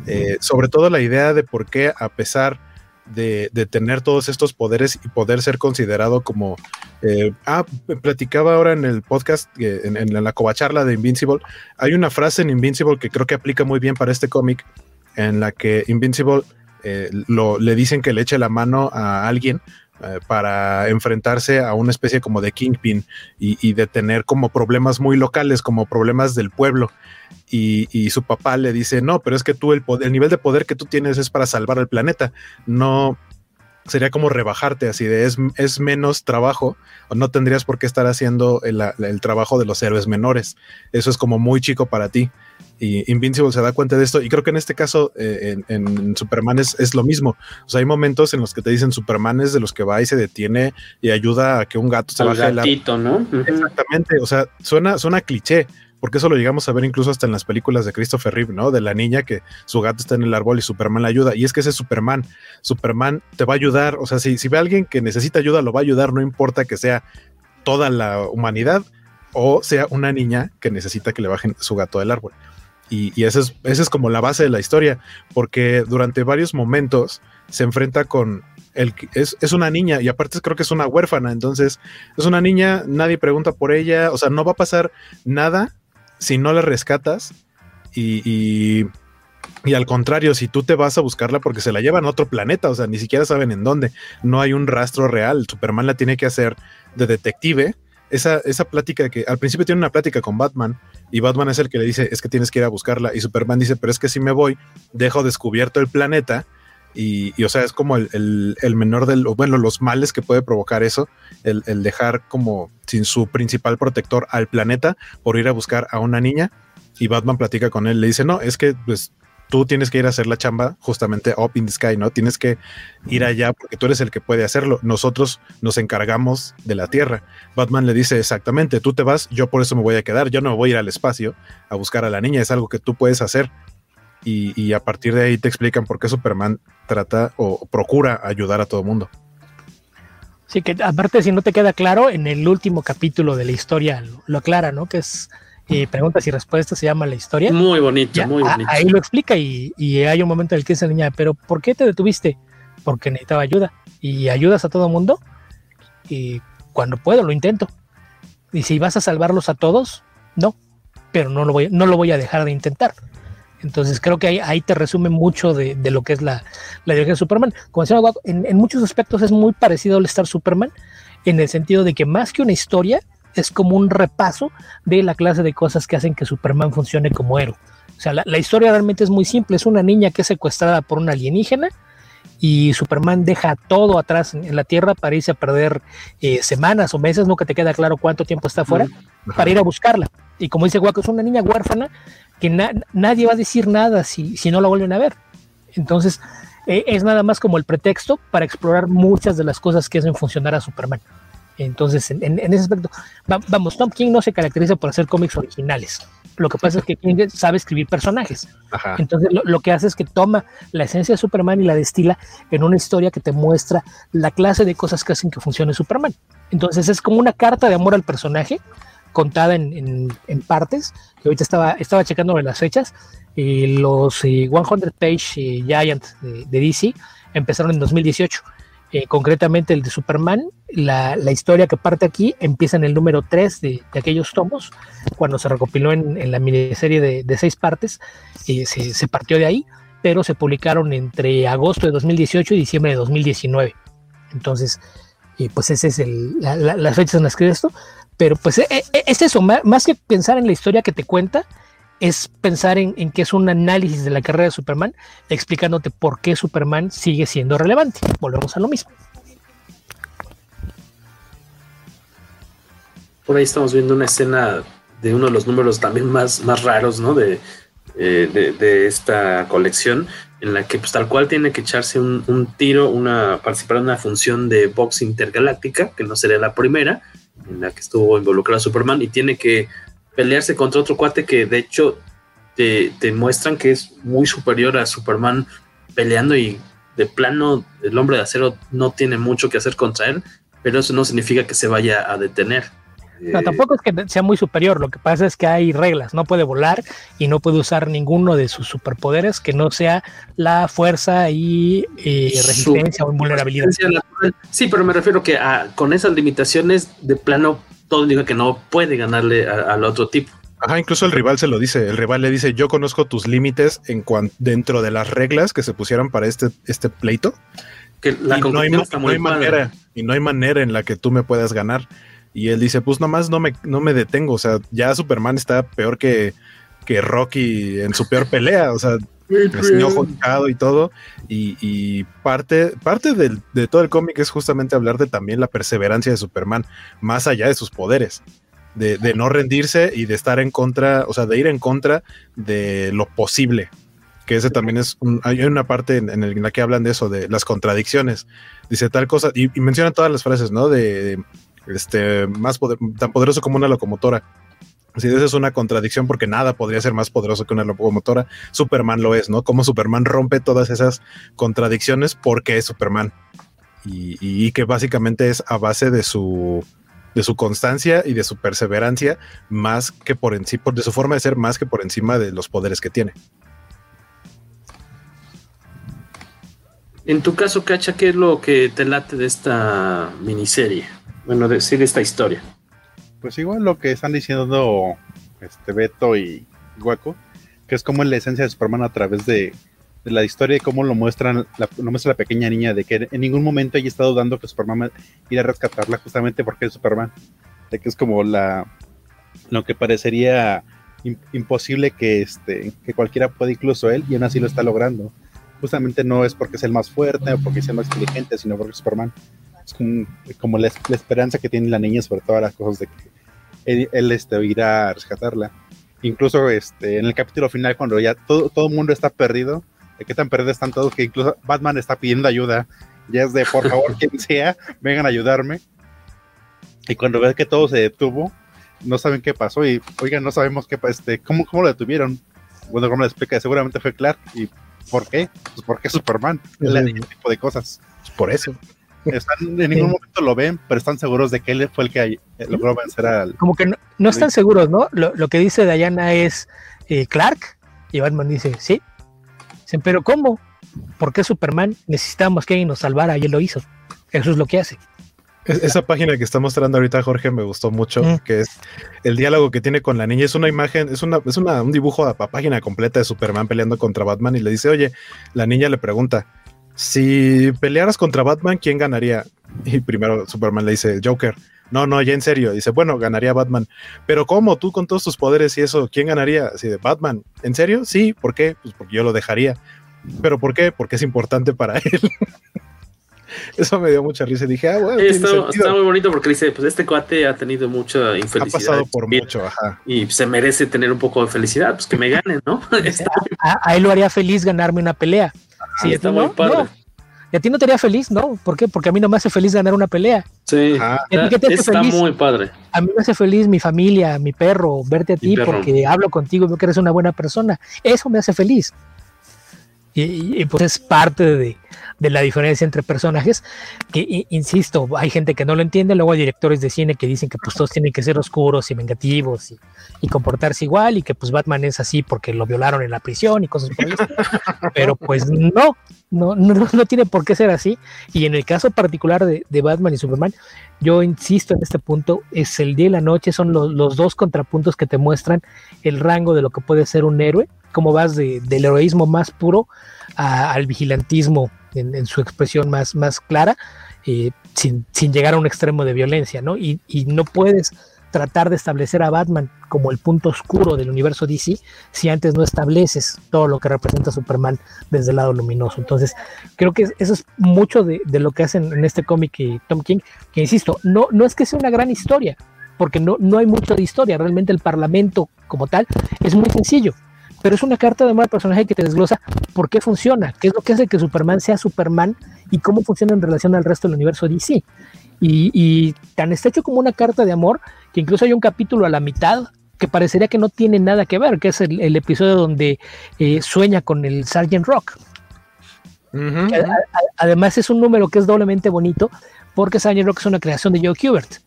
Eh, sobre todo la idea de por qué, a pesar de, tener todos estos poderes y poder ser considerado como. eh, ah, platicaba ahora en el podcast, eh, en, en la covacharla de Invincible. Hay una frase en Invincible que creo que aplica muy bien para este cómic, en la que Invincible eh, lo, le dicen que le eche la mano a alguien eh, para enfrentarse a una especie como de Kingpin y, de tener como problemas muy locales, como problemas del pueblo. Y, y su papá le dice, no, pero es que tú el, nivel de poder que tú tienes es para salvar al planeta, no sería como rebajarte así de es, es menos trabajo o no tendrías por qué estar haciendo el trabajo de los héroes menores. Eso es como muy chico para ti. Y Invincible se da cuenta de esto. Y creo que en este caso, eh, en, en, Superman es, es, lo mismo. O sea, hay momentos en los que te dicen Superman es de los que va y se detiene y ayuda a que un gato se Al baje gatito, ¿no? Uh -huh. Exactamente. O sea, suena, suena cliché. Porque eso lo llegamos a ver incluso hasta en las películas de Christopher Reeve, ¿no? De la niña que su gato está en el árbol y Superman la ayuda. Y es que ese es Superman. Superman te va a ayudar. O sea, si, si ve a alguien que necesita ayuda, lo va a ayudar. No importa que sea toda la humanidad o sea una niña que necesita que le bajen su gato del árbol. Y, esa es, esa es como la base de la historia, porque durante varios momentos se enfrenta con el es, es una niña y aparte creo que es una huérfana, entonces es una niña, nadie pregunta por ella, o sea, no va a pasar nada si no la rescatas y, y, y, al contrario, si tú te vas a buscarla porque se la llevan a otro planeta, o sea, ni siquiera saben en dónde, no hay un rastro real, Superman la tiene que hacer de detective. Esa, esa plática que al principio tiene una plática con Batman y Batman es el que le dice es que tienes que ir a buscarla y Superman dice pero es que si me voy dejo descubierto el planeta y, y o sea es como el, el, menor del bueno los males que puede provocar eso el, el, dejar como sin su principal protector al planeta por ir a buscar a una niña y Batman platica con él le dice no es que pues tú tienes que ir a hacer la chamba justamente up in the sky, ¿no? Tienes que ir allá porque tú eres el que puede hacerlo. Nosotros nos encargamos de la Tierra. Batman le dice exactamente, tú te vas, yo por eso me voy a quedar, yo no voy a ir al espacio a buscar a la niña, es algo que tú puedes hacer. Y, a partir de ahí te explican por qué Superman trata o procura ayudar a todo mundo. Sí, que aparte si no te queda claro, en el último capítulo de la historia lo, lo aclara, ¿no? Que es eh, preguntas y respuestas se llama la historia. Muy bonito, ya, muy bonito. A, ahí lo explica y, y, hay un momento en el que dice niña, pero ¿por qué te detuviste? Porque necesitaba ayuda. Y ayudas a todo mundo. Y cuando puedo lo intento. Y si vas a salvarlos a todos, no. Pero no lo voy, no lo voy a dejar de intentar. Entonces creo que ahí, ahí te resume mucho de, de, lo que es la, la de Superman. Como decía Guaco, en, en muchos aspectos es muy parecido al Star Superman, en el sentido de que más que una historia, es como un repaso de la clase de cosas que hacen que Superman funcione como héroe. O sea, la, la, historia realmente es muy simple. Es una niña que es secuestrada por un alienígena y Superman deja todo atrás en, la Tierra para irse a perder eh, semanas o meses, nunca te queda claro cuánto tiempo está fuera, mm. para ir a buscarla. Y como dice Guaco, es una niña huérfana que na nadie va a decir nada si, si no la vuelven a ver. Entonces, eh, es nada más como el pretexto para explorar muchas de las cosas que hacen funcionar a Superman. Entonces, en, en, en ese aspecto, va, vamos, Tom King no se caracteriza por hacer cómics originales. Lo que pasa es que King sabe escribir personajes. Ajá. Entonces, lo, lo, que hace es que toma la esencia de Superman y la destila en una historia que te muestra la clase de cosas que hacen que funcione Superman. Entonces, es como una carta de amor al personaje contada en, en, en partes. Que ahorita estaba, estaba checando las fechas. Eh, los eh, 100 Page eh, Giant de, de DC empezaron en 2018. Eh, concretamente el de Superman, la, la, historia que parte aquí empieza en el número 3 de, de aquellos tomos, cuando se recopiló en, la miniserie de, de seis partes, eh, se, partió de ahí, pero se publicaron entre agosto de 2018 y diciembre de 2019. Entonces, eh, pues ese es el, la, la, las fechas en las que esto, pero pues eh, es eso, más, más que pensar en la historia que te cuenta, es pensar en, en, que es un análisis de la carrera de Superman, explicándote por qué Superman sigue siendo relevante. Volvemos a lo mismo. Por ahí estamos viendo una escena de uno de los números también más, más raros, ¿no? De, eh, de, esta colección, en la que pues tal cual tiene que echarse un, un, tiro, una, participar en una función de box intergaláctica, que no sería la primera, en la que estuvo involucrado Superman, y tiene que pelearse contra otro cuate que de hecho te, te, muestran que es muy superior a Superman peleando y de plano el hombre de acero no tiene mucho que hacer contra él, pero eso no significa que se vaya a detener. No, tampoco es que sea muy superior, lo que pasa es que hay reglas, no puede volar y no puede usar ninguno de sus superpoderes que no sea la fuerza y eh, resistencia o invulnerabilidad. Sí, pero me refiero que a, con esas limitaciones de plano todo indica que no puede ganarle al otro tipo. Ajá, incluso el rival se lo dice. El rival le dice: Yo conozco tus límites en cuanto dentro de las reglas que se pusieron para este, este pleito. Que la y no hay, no hay manera, y no hay manera en la que tú me puedas ganar. Y él dice: Pues nomás no me, no me detengo. O sea, ya Superman está peor que, que Rocky en su peor pelea. O sea, enseñó y todo. Y, y, parte, parte del, de todo el cómic es justamente hablar de también la perseverancia de Superman, más allá de sus poderes. de, de no rendirse y de estar en contra, o sea, de ir en contra de lo posible. Que ese también es, un- hay una parte en, en el- en la que hablan de eso, de las contradicciones. Dice tal cosa, y, y menciona todas las frases, ¿no? De, este, más poder- tan poderoso como una locomotora. Si esa es una contradicción porque nada podría ser más poderoso que una locomotora, Superman lo es, ¿no? Como Superman rompe todas esas contradicciones porque es Superman. Y, que básicamente es a base de su, de su constancia y de su perseverancia, más que por encima, de su forma de ser, más que por encima de los poderes que tiene. En tu caso, Cacha, ¿qué es lo que te late de esta miniserie? Bueno, de, sí, de esta historia. Pues igual lo que están diciendo este Beto y Guaco, que es como la esencia de Superman a través de, de la historia y cómo lo muestran, la, lo muestra la pequeña niña, de que en ningún momento ella está dudando que Superman irá a rescatarla justamente porque es Superman. De que es como la lo que parecería im- imposible que este que cualquiera pueda, incluso él, y aún así lo está logrando. Justamente no es porque es el más fuerte o porque sea el más inteligente, sino porque es Superman. Es como, como la, la esperanza que tiene la niña sobre todas las cosas de que él, él, este, irá a rescatarla. Incluso este, en el capítulo final, cuando ya todo, todo el mundo está perdido, de qué tan perdidos están todos, que incluso Batman está pidiendo ayuda. Ya es de, por favor, [LAUGHS] quien sea, vengan a ayudarme. Y cuando ves que todo se detuvo, no saben qué pasó y, oigan, no sabemos qué, este, cómo, cómo lo detuvieron. Bueno, como le explica, seguramente fue Clark. ¿Y por qué? Pues porque Superman. Hace ese tipo de cosas. Por eso. Están, en ningún momento lo ven, pero están seguros de que él fue el que logró vencer al. Como que no, no están seguros, ¿no? Lo, lo que dice Diana es eh, Clark y Batman dice, sí. Dicen, pero ¿cómo? ¿Por qué Superman? Necesitamos que alguien nos salvara y él lo hizo. Eso es lo que hace. Es- esa página que está mostrando ahorita Jorge me gustó mucho, Mm. que es el diálogo que tiene con la niña. Es una imagen, es una, es una, un dibujo a, a página completa de Superman peleando contra Batman y le dice, oye, la niña le pregunta, si pelearas contra Batman, ¿quién ganaría? Y primero Superman le dice, Joker. No, no, ya en serio. Dice, bueno, ganaría Batman. Pero ¿cómo? Tú con todos tus poderes y eso, ¿quién ganaría? Así de Batman. ¿En serio? Sí, ¿por qué? Pues porque yo lo dejaría. ¿Pero por qué? Porque es importante para [LAUGHS] él. Eso me dio mucha risa. y Dije, ah, bueno, Esto está muy bonito porque dice, pues este cuate ha tenido mucha ha infelicidad. pasado por Bien, mucho, ajá. Y se merece tener un poco de felicidad, pues que me ganen, ¿no? A, a él lo haría feliz ganarme una pelea. Sí, está ¿a ti muy no? padre. No. ¿Y a ti no te haría feliz? No. ¿Por qué? Porque a mí no me hace feliz ganar una pelea. sí, Ajá. ¿Y a ti qué te hace está feliz? muy padre. A mí me hace feliz mi familia, mi perro, verte a ti porque hablo contigo y veo que eres una buena persona. Eso me hace feliz. Y, y- y, pues es parte de, de la diferencia entre personajes que, insisto, hay gente que no lo entiende, luego hay directores de cine que dicen que pues todos tienen que ser oscuros y vengativos y, y comportarse igual y que pues Batman es así porque lo violaron en la prisión y cosas por el estilo. [LAUGHS] Pero pues no, no, no, no tiene por qué ser así. Y en el caso particular de, de Batman y Superman, yo insisto en este punto, es el día y la noche, son los, los dos contrapuntos que te muestran el rango de lo que puede ser un héroe, cómo vas de- del heroísmo más puro a- al vigilantismo en, su expresión más, más clara, eh, sin, sin llegar a un extremo de violencia, ¿no? Y, y no puedes tratar de establecer a Batman como el punto oscuro del universo DC si antes no estableces todo lo que representa Superman desde el lado luminoso. Entonces, creo que eso es mucho de, de lo que hacen en este cómic y Tom King, que insisto, no, no es que sea una gran historia, porque no, no hay mucho de historia, realmente el Parlamento como tal es muy sencillo, pero es una carta de amor al personaje que te desglosa por qué funciona, qué es lo que hace que Superman sea Superman y cómo funciona en relación al resto del universo DC. Y, y tan está hecho como una carta de amor que incluso hay un capítulo a la mitad que parecería que no tiene nada que ver, que es el, el episodio donde eh, sueña con el Sergeant Rock. A- a- además es un número que es doblemente bonito porque Sergeant Rock es una creación de Joe Kubert.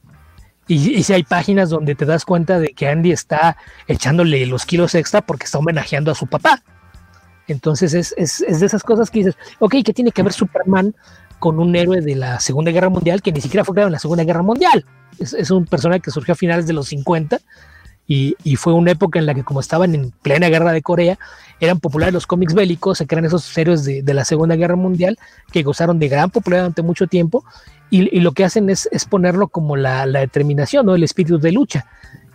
Y, si hay páginas donde te das cuenta de que Andy está echándole los kilos extra porque está homenajeando a su papá. Entonces es, es- es de esas cosas que dices, ok, ¿qué tiene que ver Superman con un héroe de la Segunda Guerra Mundial que ni siquiera fue creado en la Segunda Guerra Mundial? Es, es un personaje que surgió a finales de los 50 y, y fue una época en la que como estaban en plena guerra de Corea, eran populares los cómics bélicos, se crean esos héroes de, de la Segunda Guerra Mundial que gozaron de gran popularidad durante mucho tiempo y, lo que hacen es, ponerlo como la, determinación, ¿no? el espíritu de lucha.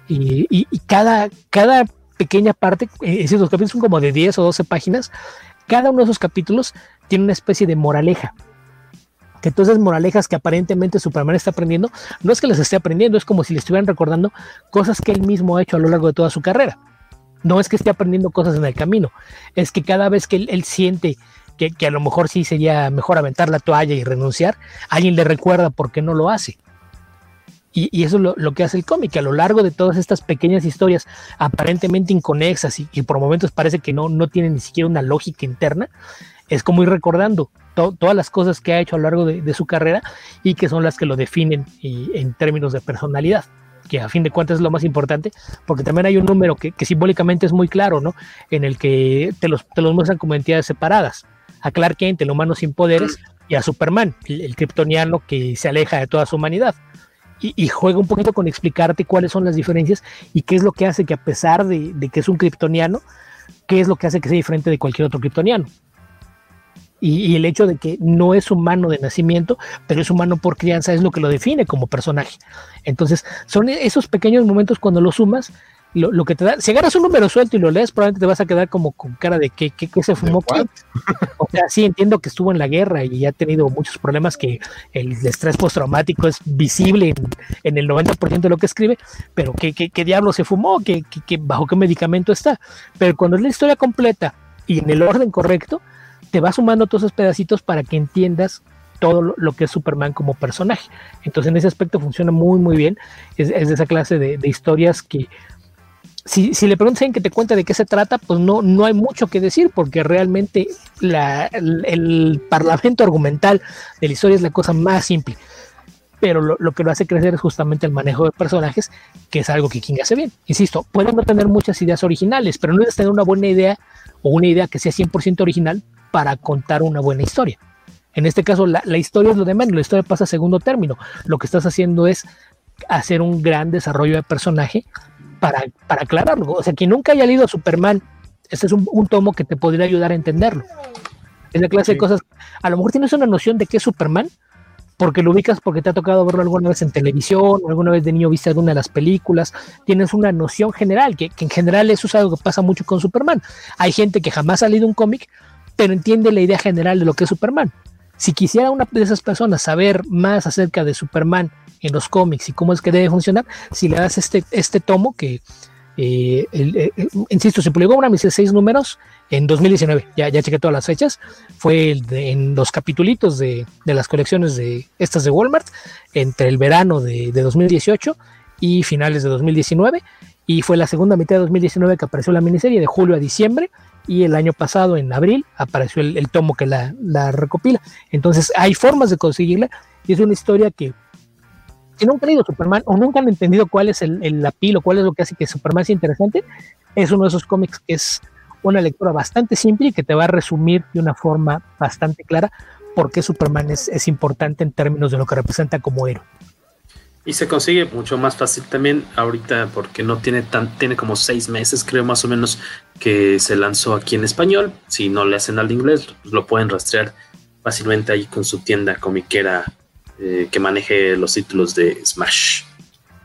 Y, cada, cada pequeña parte, eh, es decir, los capítulos son como de 10 o 12 páginas, cada uno de esos capítulos tiene una especie de moraleja que todas esas moralejas que aparentemente Superman está aprendiendo, no es que las esté aprendiendo, es como si le estuvieran recordando cosas que él mismo ha hecho a lo largo de toda su carrera. No es que esté aprendiendo cosas en el camino, es que cada vez que él siente que, a lo mejor sí sería mejor aventar la toalla y renunciar, alguien le recuerda por qué no lo hace. Y, eso es lo, que hace el cómic, a lo largo de todas estas pequeñas historias aparentemente inconexas y, y por momentos parece que no, no tienen ni siquiera una lógica interna, es como ir recordando to, todas las cosas que ha hecho a lo largo de, su carrera y que son las que lo definen en términos de personalidad que a fin de cuentas es lo más importante, porque también hay un número que, que simbólicamente es muy claro, ¿no? En el que te los, te los muestran como entidades separadas. A Clark Kent, el humano sin poderes, y a Superman, el, el kryptoniano que se aleja de toda su humanidad. Y, y, juega un poquito con explicarte cuáles son las diferencias y qué es lo que hace que a pesar de, de que es un kryptoniano, qué es lo que hace que sea diferente de cualquier otro kryptoniano. Y, y, el hecho de que no es humano de nacimiento, pero es humano por crianza, es lo que lo define como personaje. Entonces, son esos pequeños momentos cuando lo sumas, lo, lo que te da, si agarras un número suelto y lo lees, probablemente te vas a quedar como con cara de que, que, que se fumó. O sea, sí entiendo que estuvo en la guerra y ha tenido muchos problemas, que el estrés postraumático es visible en, en el 90% de lo que escribe, pero ¿qué, qué, qué diablo se fumó? ¿Qué, qué, bajo qué medicamento está? Pero cuando es la historia completa y en el orden correcto, te va sumando todos esos pedacitos para que entiendas todo lo, lo, que es Superman como personaje. Entonces en ese aspecto funciona muy muy bien. Es, es de esa clase de, de historias que si, si, le preguntas en que te cuenta de qué se trata, pues no, no hay mucho que decir porque realmente la, el, el, parlamento argumental de la historia es la cosa más simple. Pero lo, lo, que lo hace crecer es justamente el manejo de personajes, que es algo que King hace bien. Insisto, pueden no tener muchas ideas originales, pero no es tener una buena idea o una idea que sea 100% original para contar una buena historia. En este caso, la, la, historia es lo de menos, la historia pasa a segundo término. Lo que estás haciendo es hacer un gran desarrollo de personaje para, para aclararlo. O sea, quien nunca haya leído Superman, este es un, un, tomo que te podría ayudar a entenderlo. Es la clase sí. de cosas. A lo mejor tienes una noción de qué es Superman, porque lo ubicas porque te ha tocado verlo alguna vez en televisión, o alguna vez de niño viste alguna de las películas, tienes una noción general, que, que en general eso es algo que pasa mucho con Superman. Hay gente que jamás ha leído un cómic, pero entiende la idea general de lo que es Superman. Si quisiera una de esas personas saber más acerca de Superman en los cómics y cómo es que debe funcionar, si le das este, este tomo que, eh, el, eh, insisto, se publicó una mis seis números en 2019, ya, ya chequé todas las fechas, fue de, en los capitulitos de, de, las colecciones de estas de Walmart, entre el verano de, de 2018 y finales de 2019, y fue la segunda mitad de 2019 que apareció la miniserie de julio a diciembre, y el año pasado, en abril, apareció el, el tomo que la, la, recopila. Entonces, hay formas de conseguirla y es una historia que, si nunca han leído Superman o nunca han entendido cuál es el, el apil o cuál es lo que hace que Superman sea interesante, es uno de esos cómics que es una lectura bastante simple y que te va a resumir de una forma bastante clara por qué Superman es, es importante en términos de lo que representa como héroe. Y se consigue mucho más fácil también ahorita porque no tiene tan, tiene como seis meses, creo más o menos, que se lanzó aquí en español. Si no le hacen al inglés, pues lo pueden rastrear fácilmente ahí con su tienda comiquera eh, que maneje los títulos de Smash.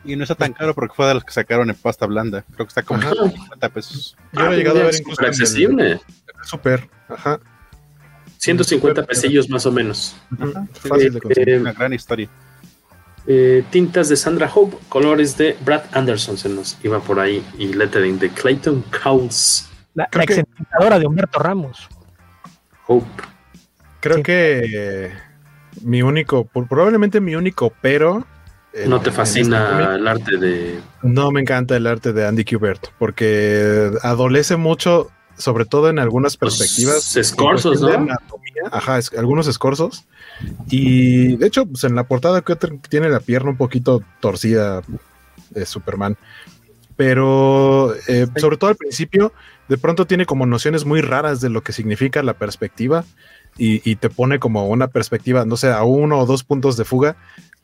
Y no está tan caro porque fue de los que sacaron en pasta blanda. Creo que está como Ajá. 50 pesos. Yo lo he llegado a ver incluso. accesible. Súper. Ajá. 150 pesillos más o menos. Ajá. Fácil de conseguir. Eh, Una gran historia. Eh, tintas de Sandra Hope, colores de Brad Anderson se nos iba por ahí y lettering de Clayton Cowles. La, la de Humberto Ramos. Hope. Creo sí. que eh, mi único, probablemente mi único pero. ¿No te fascina este el arte de.? No me encanta el arte de Andy Kubert porque adolece mucho, sobre todo en algunas perspectivas. Los escorzos, ¿no? Anatomía, ajá, es, algunos escorzos. Y de hecho, pues en la portada que tiene la pierna un poquito torcida de Superman. Pero eh, sobre todo al principio, de pronto tiene como nociones muy raras de lo que significa la perspectiva. Y, te pone como una perspectiva, no sé, a uno o dos puntos de fuga.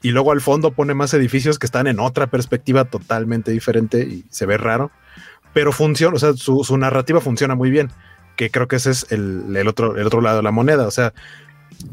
Y luego al fondo pone más edificios que están en otra perspectiva totalmente diferente y se ve raro. Pero funciona, o sea, su, narrativa funciona muy bien. Que creo que ese es el, el, otro, el otro lado de la moneda. O sea,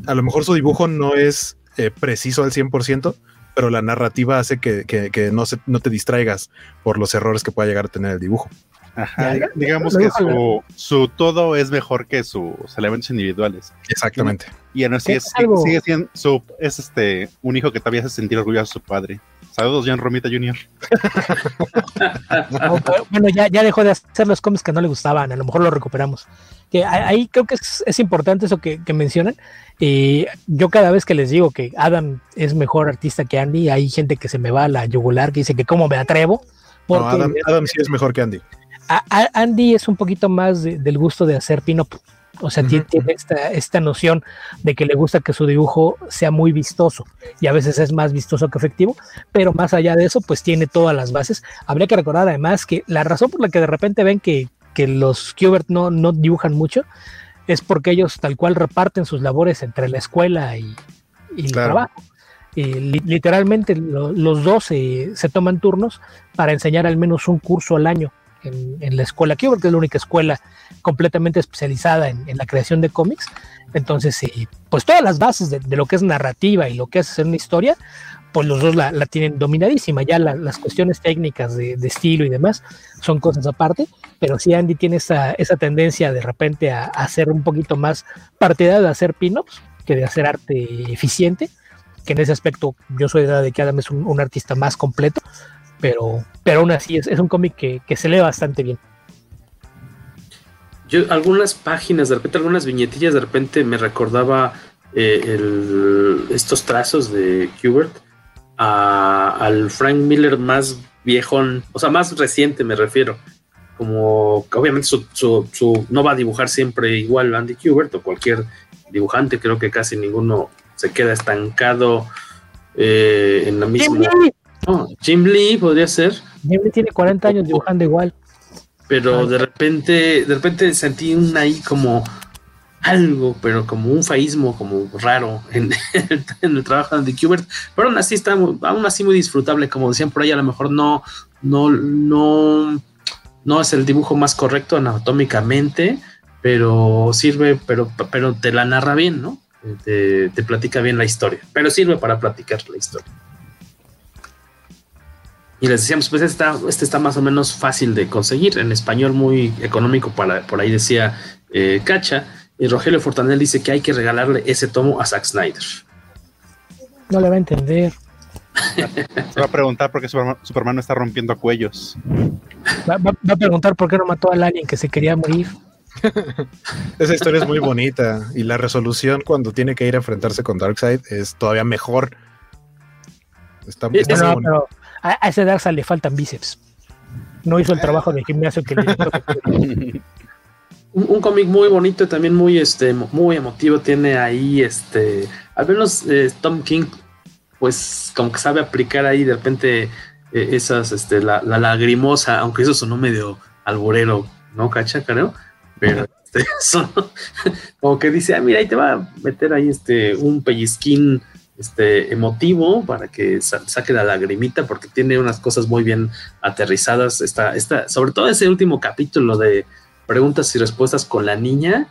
a lo mejor su dibujo no es eh, preciso al 100%, pero la narrativa hace que, que, que no, se, no, te distraigas por los errores que pueda llegar a tener el dibujo. Ajá, digamos que su, su, todo es mejor que sus elementos individuales. Exactamente. Y, aún así es, sigue siendo su, es este un hijo que todavía hace sentir orgulloso a su padre. Saludos, John Romita Jr. [LAUGHS] bueno, ya, ya dejó de hacer los cómics que no le gustaban, a lo mejor lo recuperamos. Que ahí creo que es, es importante eso que, que mencionan. Y yo cada vez que les digo que Adam es mejor artista que Andy, hay gente que se me va a la yugular, que dice que cómo me atrevo. no, Adam, Adam sí es mejor que Andy. Andy es un poquito más del gusto de hacer pin-up. O sea, tiene, esta, esta, noción de que le gusta que su dibujo sea muy vistoso y a veces es más vistoso que efectivo, pero más allá de eso, pues tiene todas las bases. Habría que recordar además que la razón por la que de repente ven que, que los Qbert no, no dibujan mucho es porque ellos tal cual reparten sus labores entre la escuela y, el trabajo. literalmente los dos se toman turnos para enseñar al menos un curso al año en, la escuela Qbert, que es la única escuela completamente especializada en, la creación de cómics. Entonces, pues todas las bases de, lo que es narrativa y lo que es hacer una historia, pues los dos la, tienen dominadísima. Ya las cuestiones técnicas de, estilo y demás son cosas aparte, pero sí Andy tiene esa, esa tendencia de repente a, hacer un poquito más partidario de hacer pin-ups que de hacer arte eficiente, que en ese aspecto yo soy de la de que Adam es un artista más completo, pero, pero aún así es, un cómic que, se lee bastante bien. Yo, algunas páginas, de repente, algunas viñetillas, de repente me recordaba eh, estos trazos de Hubert al Frank Miller más viejón, o sea, más reciente me refiero. Como obviamente su, no va a dibujar siempre igual Andy Hubert o cualquier dibujante, creo que casi ninguno se queda estancado eh, en la misma. Jim Lee podría ser. Jim Lee tiene 40 años dibujando igual. Pero de repente, de repente sentí un ahí como algo, pero como un faísmo como raro en, [LAUGHS] el trabajo de Kubert, pero aún así está aún así muy disfrutable, como decían por ahí, a lo mejor no, no, no, no es el dibujo más correcto anatómicamente, pero sirve, pero, pero te la narra bien, ¿no? Te, te platica bien la historia, pero sirve para platicar la historia. Y les decíamos, pues este está, este está más o menos fácil de conseguir, en español muy económico, para, por ahí decía eh, Cacha. Y Rogelio Fortanel dice que hay que regalarle ese tomo a Zack Snyder. No le va a entender. Se va a preguntar por qué Superman, no está rompiendo cuellos. Va, a preguntar por qué no mató al alien que se quería morir. Esa historia es muy bonita y la resolución cuando tiene que ir a enfrentarse con Darkseid es todavía mejor. Está, está muy a, ese Darkseid le faltan bíceps. No hizo el trabajo de gimnasio que le [LAUGHS] un, un cómic muy bonito, también muy, este, muy emotivo. Tiene ahí, este, al menos eh, Tom King, pues como que sabe aplicar ahí de repente eh, esas, este, la, lagrimosa, aunque eso sonó medio alborero, ¿no? Cacha, creo. Pero este, [LAUGHS] como que dice, ah, mira, ahí te va a meter ahí este, un pellizquín este, emotivo para que saque la lagrimita porque tiene unas cosas muy bien aterrizadas. Está, está, sobre todo ese último capítulo de preguntas y respuestas con la niña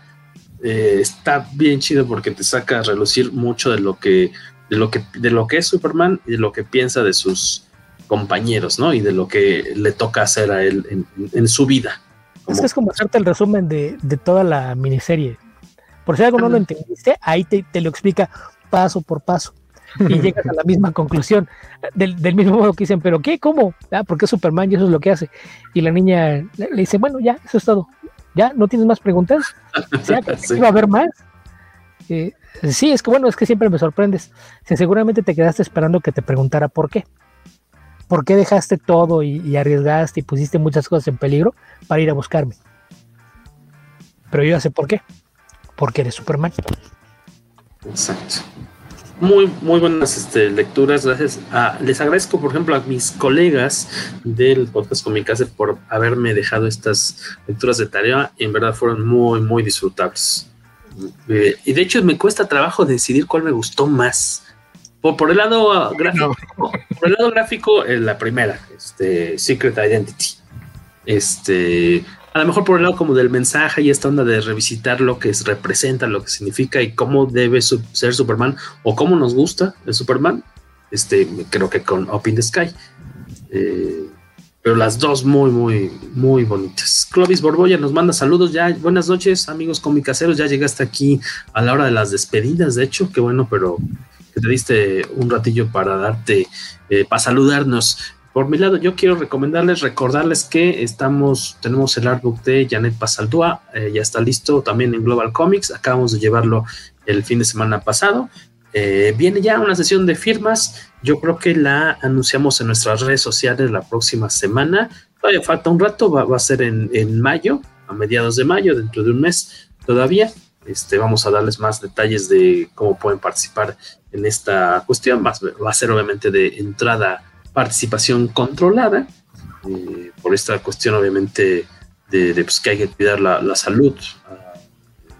eh, está bien chido porque te saca a relucir mucho de lo que de lo que de lo que es Superman y de lo que piensa de sus compañeros, ¿no? Y de lo que le toca hacer a él en, su vida. Es que es como hacerte el resumen de, toda la miniserie. Por si algo no lo entendiste, ahí te, te lo explica paso por paso y [LAUGHS] llegas a la misma conclusión, del, mismo modo que dicen, pero ¿qué? ¿Cómo? Ah, porque Superman y eso es lo que hace. Y la niña le, dice, bueno, ya, eso es todo. ¿Ya? ¿No tienes más preguntas? [LAUGHS] sí. ¿Va a haber más? Eh, sí, es que bueno, es que siempre me sorprendes. Si seguramente te quedaste esperando que te preguntara por qué. ¿Por qué dejaste todo y, y arriesgaste y pusiste muchas cosas en peligro para ir a buscarme? Pero yo ya sé por qué. Porque eres Superman. Exacto. Muy, muy buenas este, lecturas. Gracias. les agradezco, por ejemplo, a mis colegas del podcast con mi casa por haberme dejado estas lecturas de tarea. En verdad fueron muy, muy disfrutables. Eh, y de hecho, me cuesta trabajo decidir cuál me gustó más. Por, el lado gráfico, por el lado gráfico, eh, la primera, este, Secret Identity. Este, a lo mejor por el lado como del mensaje y esta onda de revisitar lo que representa, lo que significa y cómo debe ser Superman o cómo nos gusta el Superman, este, creo que con Up in the Sky. Eh, pero las dos muy, muy, muy bonitas. Clovis Borbolla nos manda saludos ya. Buenas noches, amigos comicaseros. Ya llegaste aquí a la hora de las despedidas, de hecho, qué bueno, pero te diste un ratillo para darte, eh, para saludarnos. Por mi lado, yo quiero recomendarles, recordarles que estamos, tenemos el artbook de Janet Pasaldúa, eh, ya está listo también en Global Comics, acabamos de llevarlo el fin de semana pasado. Eh, viene ya una sesión de firmas, yo creo que la anunciamos en nuestras redes sociales la próxima semana, todavía falta un rato, va, a ser en, en, mayo, a mediados de mayo, dentro de un mes todavía. Este, vamos a darles más detalles de cómo pueden participar en esta cuestión, va a ser obviamente de entrada participación controlada, eh, por esta cuestión obviamente de, de pues, que hay que cuidar la, la salud a,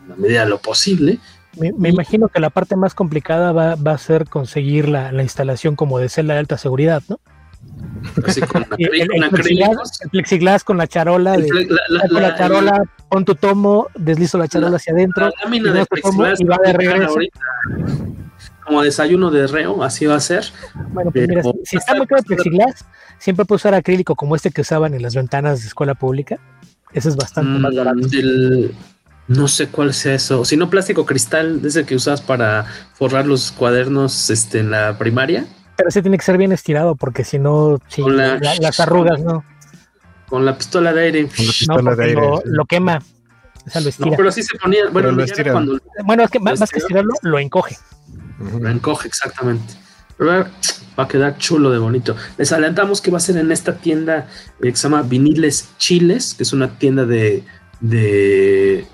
en la medida de lo posible. Me, me, imagino que la parte más complicada va, va a ser conseguir la, la, instalación como de celda de alta seguridad, ¿no? Así con [LAUGHS] el, el, el, plexiglas, el, plexiglas, con la charola, de, la, con la charola, pon tu tomo, deslizo la charola hacia adentro, la lámina de plexiglas y va de regreso. Como desayuno de reo, así va a ser. Bueno, pues mira, si, si está muy claro plexiglas, siempre puede usar acrílico como este que usaban en las ventanas de escuela pública. Ese es bastante mm, más barato. El, no sé cuál sea eso. Si no, plástico cristal, ese que usas para forrar los cuadernos este, en la primaria. Pero ese tiene que ser bien estirado, porque si no, la, la, las arrugas, ¿no? Con la pistola de aire. No, de aire lo, lo, quema. O sea, lo estira. No, pero sí se ponía. Bueno, lo estira. Cuando, bueno es que más, más que estirarlo, lo encoge. Lo encoge, exactamente. Pero va a quedar chulo de bonito. Les adelantamos que va a ser en esta tienda que se llama Viniles Chiles, que es una tienda de, de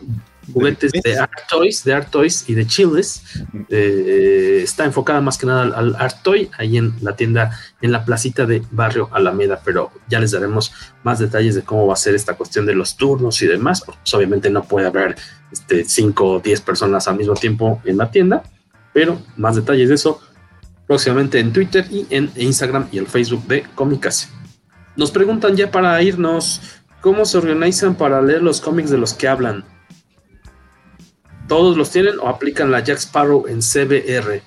juguetes de Art Toys, de Art Toys y de Chiles. Eh, está enfocada más que nada al, al, Art Toy, ahí en la tienda, en la placita de Barrio Alameda, pero ya les daremos más detalles de cómo va a ser esta cuestión de los turnos y demás, porque pues, obviamente no puede haber 5 este, o 10 personas al mismo tiempo en la tienda, pero más detalles de eso próximamente en Twitter y en Instagram y el Facebook de Comicase. Nos preguntan ya para irnos, ¿cómo se organizan para leer los cómics de los que hablan? ¿Todos los tienen o aplican la Jack Sparrow en CBR?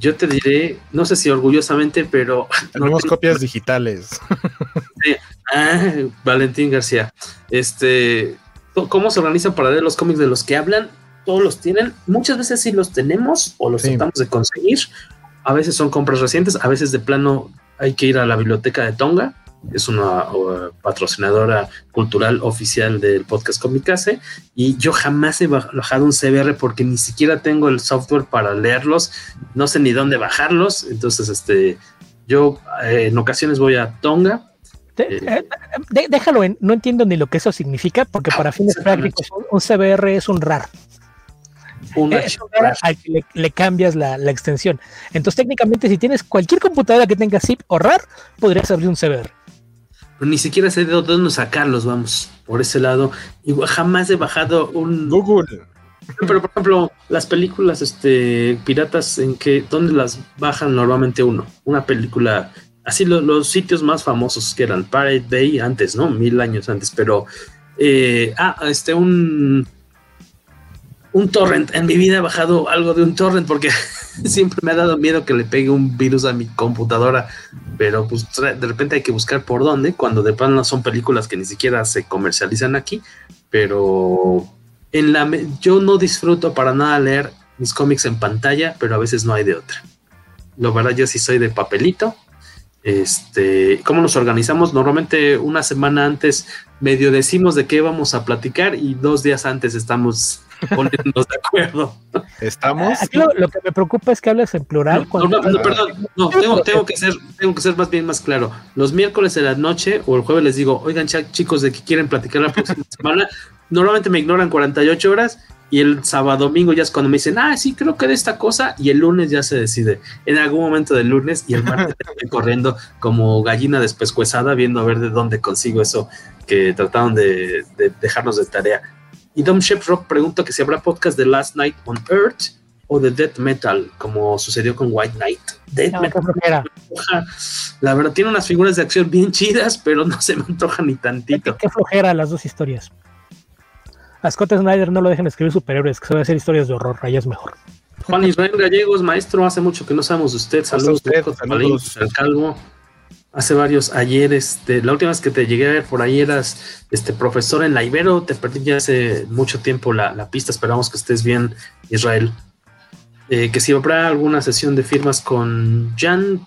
Yo te diré, no sé si orgullosamente, pero... [LAUGHS] Tenemos no copias digitales. Sí. Ah, Valentín García. Este, ¿Cómo se organizan para leer los cómics de los que hablan? Todos los tienen. Muchas veces sí los tenemos o los sí. tratamos de conseguir. A veces son compras recientes, a veces de plano hay que ir a la biblioteca de Tonga es una uh, patrocinadora cultural oficial del podcast Comicase y yo jamás he bajado un CBR porque ni siquiera tengo el software para leerlos, no sé ni dónde bajarlos, entonces este yo eh, en ocasiones voy a Tonga. De, eh, de, déjalo en, no entiendo ni lo que eso significa porque para fines prácticos un CBR es un RAR. Una al que le, le cambias la, la, extensión. Entonces, técnicamente, si tienes cualquier computadora que tenga zip o RAR, podrías abrir un CBR pero ni siquiera sé de dónde sacarlos, vamos, por ese lado. Igual jamás he bajado un Google. Pero por ejemplo, las películas este piratas en que dónde las bajan normalmente uno, una película así lo, los sitios más famosos que eran Pirate Bay antes, ¿no? Mil años antes, pero eh, ah, este un un torrent. En mi vida he bajado algo de un torrent porque [LAUGHS] siempre me ha dado miedo que le pegue un virus a mi computadora. Pero pues de repente hay que buscar por dónde, cuando de plano son películas que ni siquiera se comercializan aquí. Pero en la yo no disfruto para nada leer mis cómics en pantalla, pero a veces no hay de otra. Lo verdad, yo sí soy de papelito. Este, ¿cómo nos organizamos? Normalmente una semana antes medio decimos de qué vamos a platicar y dos días antes estamos poniéndonos de acuerdo. ¿Estamos? Aquí lo, lo, que me preocupa es que hablas en plural. No, no, no perdón, no, tengo, tengo, que ser, tengo que ser más bien más claro. Los miércoles de la noche o el jueves les digo, oigan, chicos, de que quieren platicar la próxima [LAUGHS] semana. Normalmente me ignoran 48 horas y el sábado domingo ya es cuando me dicen, ah, sí, creo que de esta cosa, y el lunes ya se decide. En algún momento del lunes y el martes [LAUGHS] estoy corriendo como gallina despescuezada, viendo a ver de dónde consigo eso que trataron de, de dejarnos de tarea. Y Dom Shep Rock pregunta que si habrá podcast de Last Night on Earth o de Death Metal, como sucedió con White Knight. Death no, Metal. La verdad, tiene unas figuras de acción bien chidas, pero no se me antoja ni tantito. Qué, qué flojera las dos historias. A Scott Snyder no lo dejen escribir superhéroes, que se va a hacer historias de horror, ahí es mejor. Juan Israel Gallegos, maestro, hace mucho que no sabemos de usted. Saludos, usted, saludos. al calvo. Hace varios ayer, este, la última vez que te llegué a ver por ahí eras este profesor en la Ibero, te perdí ya hace mucho tiempo la, la pista, esperamos que estés bien, Israel. Eh, que si habrá alguna sesión de firmas con Jan,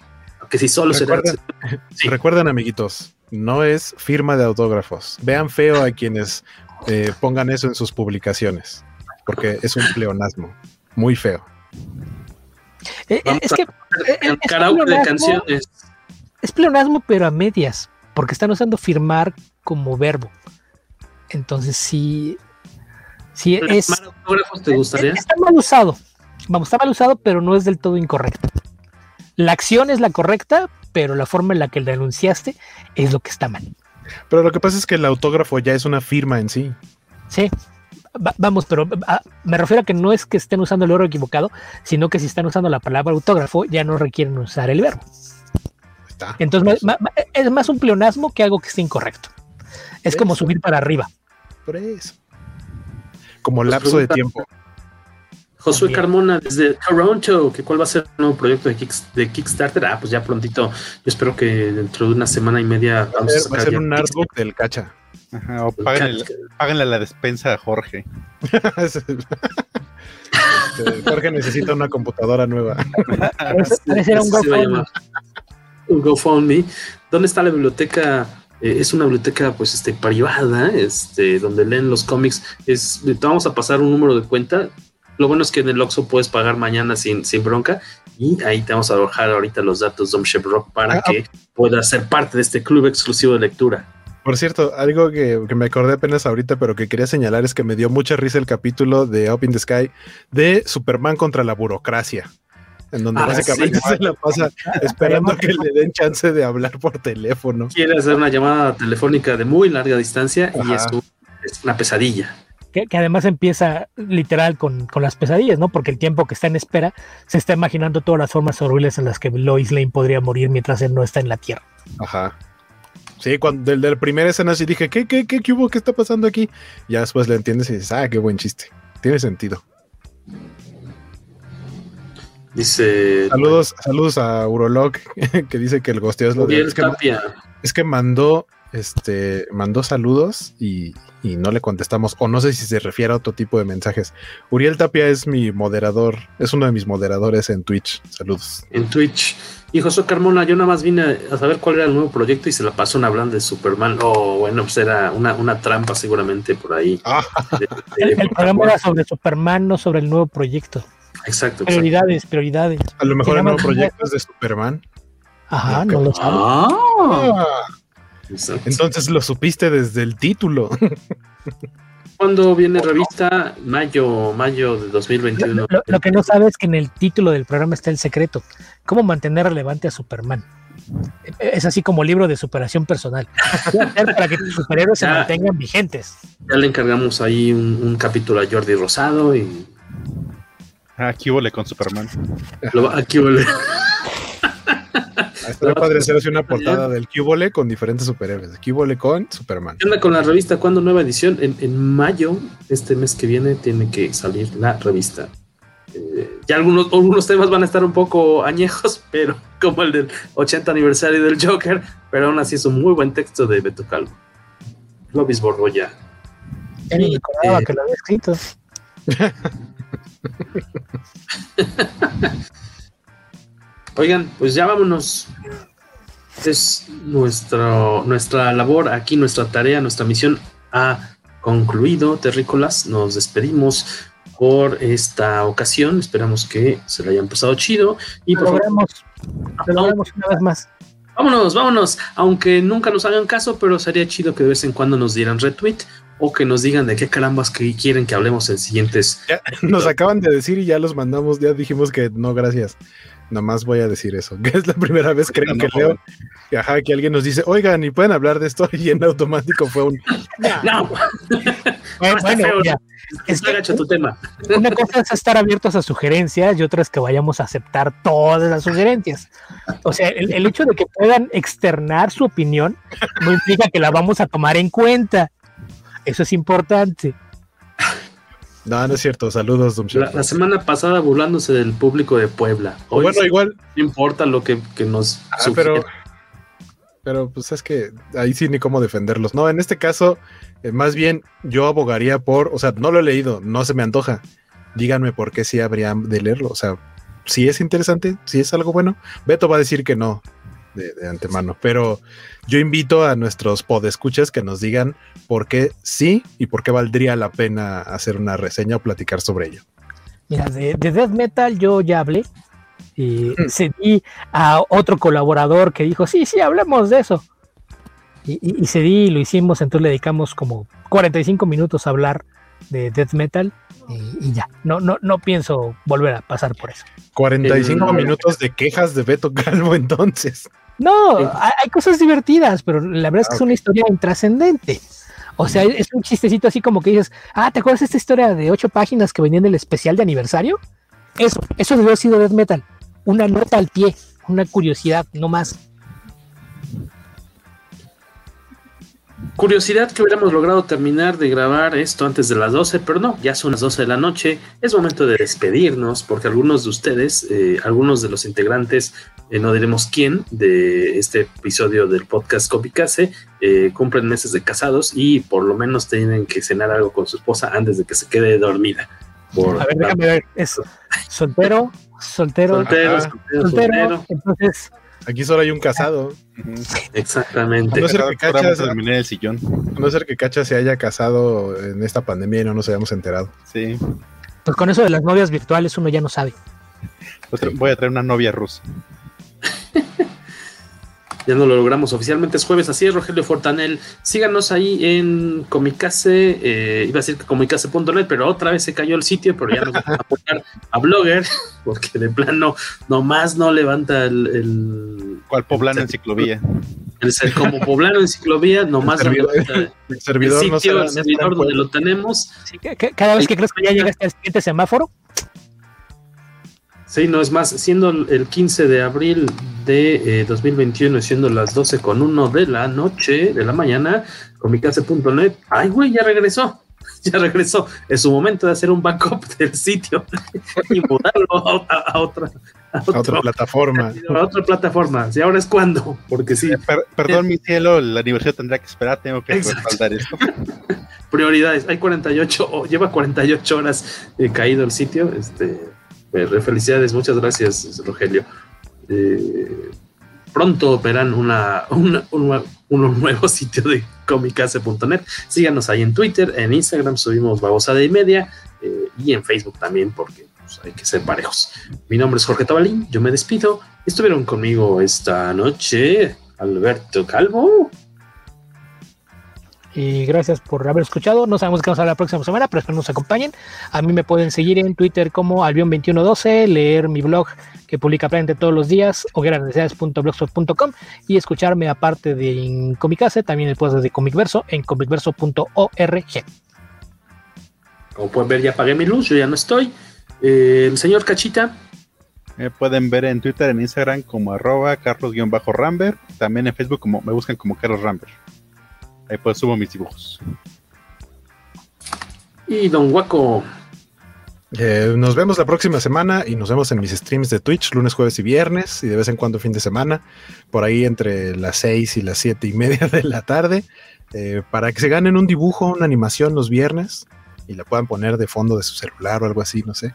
que si solo Recuerden, [LAUGHS] será. Recuerden, amiguitos, no es firma de autógrafos. Vean feo a quienes eh, pongan eso en sus publicaciones, porque es un pleonasmo muy feo. Eh, eh, es que eh, El karaoke de canciones. Es pleonasmo, pero a medias, porque están usando firmar como verbo. Entonces sí, sí es, ¿Firmar autógrafos te gustaría? está mal usado. Vamos, está mal usado, pero no es del todo incorrecto. La acción es la correcta, pero la forma en la que la denunciaste es lo que está mal. Pero lo que pasa es que el autógrafo ya es una firma en sí. Sí. Va- vamos, pero ah, me refiero a que no es que estén usando el verbo equivocado, sino que si están usando la palabra autógrafo, ya no requieren usar el verbo. Está. Entonces ma- ma- es más un pleonasmo que algo que esté incorrecto. Es como subir para arriba. Por eso. Como Pues lapso de tiempo. Josué También. Carmona desde Toronto, que cuál va a ser el nuevo proyecto de, Kicks- de Kickstarter. Ah, pues ya prontito. Yo espero que dentro de una semana y media Va a vamos a ser, va a ser un artbook del cacha. Ajá, o páganle, páganle la despensa a Jorge. [LAUGHS] Este, Jorge necesita una computadora nueva. Parece, parece era un Un GoFundMe. ¿Dónde está la biblioteca? Eh, es una biblioteca pues este privada, este, donde leen los cómics. Es, te vamos a pasar un número de cuenta. Lo bueno es que en el Oxxo puedes pagar mañana sin, sin bronca. Y ahí te vamos a arrojar ahorita los datos Dom Rock para Ah, que puedas ser parte de este club exclusivo de lectura. Por cierto, algo que, que me acordé apenas ahorita, pero que quería señalar es que me dio mucha risa el capítulo de Up in the Sky de Superman contra la burocracia. En donde Ah, básicamente sí. se la pasa [LAUGHS] esperando que le den chance de hablar por teléfono. Quiere hacer una llamada telefónica de muy larga distancia y Ajá. es, un- es una pesadilla. Que, que además empieza literal con, con las pesadillas, ¿no? Porque el tiempo que está en espera se está imaginando todas las formas horribles en las que Lois Lane podría morir mientras él no está en la Tierra. Ajá. Sí, cuando del, del primer escena sí dije, ¿qué, qué, qué, qué hubo? ¿Qué está pasando aquí? Ya después le entiendes y dices, ah, qué buen chiste. Tiene sentido. Dice Saludos, saludos a Urolog, [LAUGHS] que dice que el gosteo es lo de. Uriel Es que, Tapia. es que mandó, este, mandó saludos y, y no le contestamos. O no sé si se refiere a otro tipo de mensajes. Uriel Tapia es mi moderador, es uno de mis moderadores en Twitch. Saludos. en Twitch. Y Josué Carmona, yo nada más vine a saber cuál era el nuevo proyecto y se la pasó hablando de Superman. Oh, bueno, pues era una, una trampa seguramente por ahí. Ah, De- El, de- el programa era sobre Superman, no sobre el nuevo proyecto. Exacto, exacto. Prioridades, prioridades. a lo mejor el nuevo proyecto es de Superman. Ajá, no lo. Ah, exacto. Entonces lo supiste desde el título. [LAUGHS] ¿Cuándo viene revista? Mayo, mayo de 2021. Lo, lo que no sabe es que en el título del programa está el secreto. ¿Cómo mantener relevante a Superman? Es así como libro de superación personal. ¿Qué hacer para que tus [LAUGHS] superhéroes se mantengan vigentes? Ya le encargamos ahí un, un capítulo a Jordi Rosado y Ah, aquí hubo con Superman. lo va- aquí vuelve. Estaría padre hacer así una portada del Cubole con diferentes superhéroes. Cubole con Superman. ¿Qué onda con la revista? ¿Cuándo nueva edición? En, en mayo, este mes que viene, tiene que salir la revista. Eh, ya algunos, algunos temas van a estar un poco añejos, [LAUGHS] pero como el del 80 aniversario del Joker, pero aún así es un muy buen texto de Beto Calvo. Lobis Borgoya. Ya ni Sí, recordaba eh. que lo había escrito. [LAUGHS] Oigan, pues ya vámonos. Es nuestro, nuestra labor aquí, nuestra tarea, nuestra misión ha concluido, terrícolas. Nos despedimos por esta ocasión. Esperamos que se la hayan pasado chido. Y Lo por favor, lo una vez más. vámonos, vámonos. Aunque nunca nos hagan caso, pero sería chido que de vez en cuando nos dieran retweet o que nos digan de qué carambas que quieren que hablemos en siguientes. Ya, [LAUGHS] nos acaban de decir y ya los mandamos, ya dijimos que no, gracias. Nomás voy a decir eso, [LAUGHS] que es la primera vez creo que leo que, ajá, que alguien nos dice, oigan, y pueden hablar de esto, [LAUGHS] y en automático fue un No, Bueno, está feo. mira, es está que gacho tu tema. una cosa es estar abiertos a sugerencias y otra es que vayamos a aceptar todas las sugerencias. O sea, el, el hecho de que puedan externar su opinión no implica que la vamos a tomar en cuenta. Eso es importante. No, no es cierto. Saludos, Doom La, la semana pasada burlándose del público de Puebla. Hoy Bueno, sí, igual. No importa lo que, que nos Ah, pero pero pues es que ahí sí ni cómo defenderlos. No, en este caso, eh, más bien yo abogaría por, o sea, no lo he leído, no se me antoja. Díganme por qué sí habría de leerlo. O sea, si es interesante, si es algo bueno. Beto va a decir que no de, de antemano, pero yo invito a nuestros podescuchas que nos digan por qué sí y por qué valdría la pena hacer una reseña o platicar sobre ello. Mira, de, de Death Metal yo ya hablé. Y cedí a otro colaborador que dijo, sí, sí, hablemos de eso. Y, y, y cedí y lo hicimos, entonces le dedicamos como 45 minutos a hablar de Death Metal y, y ya, no, no, no pienso volver a pasar por eso. 45 minutos de quejas de Beto Calvo [LAUGHS] entonces. No, hay, hay cosas divertidas, pero la verdad es que es una historia intrascendente. O sea, es un chistecito así como que dices, ah, ¿te acuerdas de esta historia de ocho páginas que venía en el especial de aniversario? Eso, eso debió haber sido Death Metal. Una nota al pie, una curiosidad, no más. Curiosidad que hubiéramos logrado terminar de grabar esto antes de las 12, pero no, ya son las 12 de la noche. Es momento de despedirnos porque algunos de ustedes, eh, algunos de los integrantes, eh, no diremos quién, de este episodio del podcast Copicase, eh, cumplen meses de casados y por lo menos tienen que cenar algo con su esposa antes de que se quede dormida. Por A ver, déjame ver, es soltero, soltero, Soltero, soltero, soltero, entonces Aquí solo hay un casado. Exactamente. A no ser que Cacha, terminar el sillón. a no ser que Cacha se haya casado en esta pandemia y no nos hayamos enterado. Sí. pues con eso de las novias virtuales uno ya no sabe. Voy a traer una novia rusa. [LAUGHS] Ya no lo logramos oficialmente, es jueves, así es, Rogelio Fortanel. Síganos ahí en Comicase, eh, iba a decir comicase.net, pero otra vez se cayó el sitio, pero ya nos vamos a poner a Blogger, porque de plano nomás no levanta el... el ¿Cuál poblano en ciclovía? el ser- como poblano en ciclovía, [LAUGHS] nomás El no servidor- levanta El servidor el no sitio, el no será servidor donde lo tenemos. Sí, que- que cada vez que crees que ya llegaste al siguiente semáforo, Sí, no es más, siendo el el 15 de abril de eh, 2021, siendo las 12 con 1 de la noche, de la mañana, comicase.net. Ay, güey, ya regresó. [LAUGHS] Ya regresó. Es su momento de hacer un backup [LAUGHS] del sitio [LAUGHS] y mudarlo a, otra, a A otra plataforma. a otra plataforma. ¿Y ahora es cuando? Porque sí, Per- perdón, mi cielo, el aniversario tendrá que esperar, tengo que respaldar esto. prioridades. Hay 48, o lleva 48 horas eh, caído el sitio. Este, eh, felicidades, muchas gracias, Rogelio. Eh, pronto verán una, una- una- un nuevo [LAUGHS] sitio de comicase.net. Síganos ahí en Twitter, en Instagram subimos babosada y media eh, y en Facebook también porque pues, hay que ser parejos. Mi nombre es Jorge Tabalín, yo me despido. Estuvieron conmigo esta noche Alberto Calvo. Y gracias por haber escuchado. No sabemos qué vamos a hablar la próxima semana, pero espero nos acompañen. A mí me pueden seguir en Twitter como Albion2112, leer mi blog que publica prácticamente todos los días, hogueranecesidades.blogspot.com y escucharme aparte de en Comicase, también el podcast de Comicverso en comicverso.org. Como pueden ver, ya apagué mi luz, yo ya no estoy. Eh, el señor Cachita, Me pueden ver en Twitter, en Instagram como arroba carlos-ramber. También en Facebook como me buscan como Carlos Ramber. Ahí pues subo mis dibujos. y Don Guaco. Eh, nos vemos la próxima semana y nos vemos en mis streams de Twitch, lunes, jueves y viernes, y de vez en cuando fin de semana, por ahí entre las 6 y las 7 y media de la tarde, eh, para que se ganen un dibujo, una animación los viernes y la puedan poner de fondo de su celular o algo así, no sé.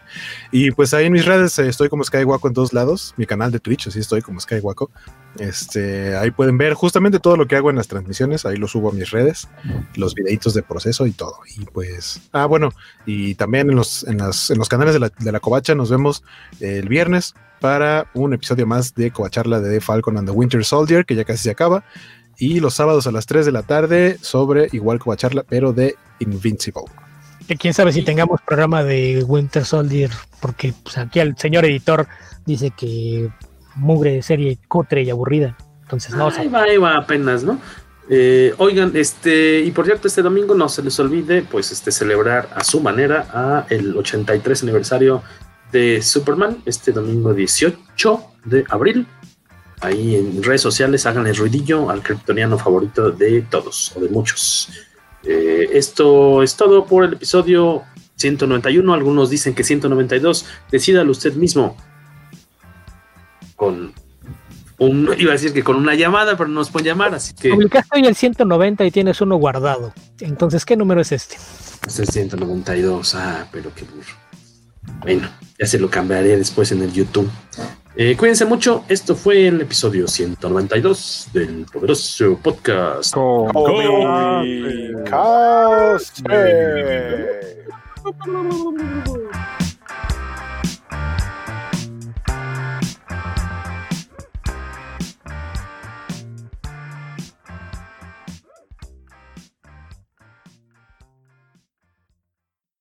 Y pues ahí en mis redes eh, estoy como Skywaco en todos lados, mi canal de Twitch, así estoy como Skywaco. Este, ahí pueden ver justamente todo lo que hago en las transmisiones, ahí lo subo a mis redes, los videitos de proceso y todo. Y pues, ah, bueno, y también en los, en las- en los canales de la, de la Covacha nos vemos el viernes para un episodio más de Covacharla de Falcon and the Winter Soldier, que ya casi se acaba. Y los sábados a las 3 de la tarde sobre igual Covacharla, pero de Invincible. Quién sabe si tengamos programa de Winter Soldier, porque pues, aquí el señor editor dice que mugre de serie cutre y aburrida. Entonces, no, Ahí va, ahí va apenas, ¿no? Eh, oigan, este, y por cierto, este domingo no se les olvide, pues, este, celebrar a su manera a el 83 aniversario de Superman, este domingo 18 de abril. Ahí en redes sociales háganle ruidillo al kryptoniano favorito de todos o de muchos. Eh, esto es todo por el episodio 191. Algunos dicen que 192. Decídalo usted mismo. Con Un, iba a decir que con una llamada, pero no nos pueden llamar, así que. Publicaste hoy el 190 y tienes uno guardado. Entonces, ¿qué número es este? Es el 192. Ah, pero qué burro. Bueno, ya se lo cambiaré después en el YouTube. Eh, cuídense mucho. Esto fue el episodio 192 del poderoso podcast. Comicase.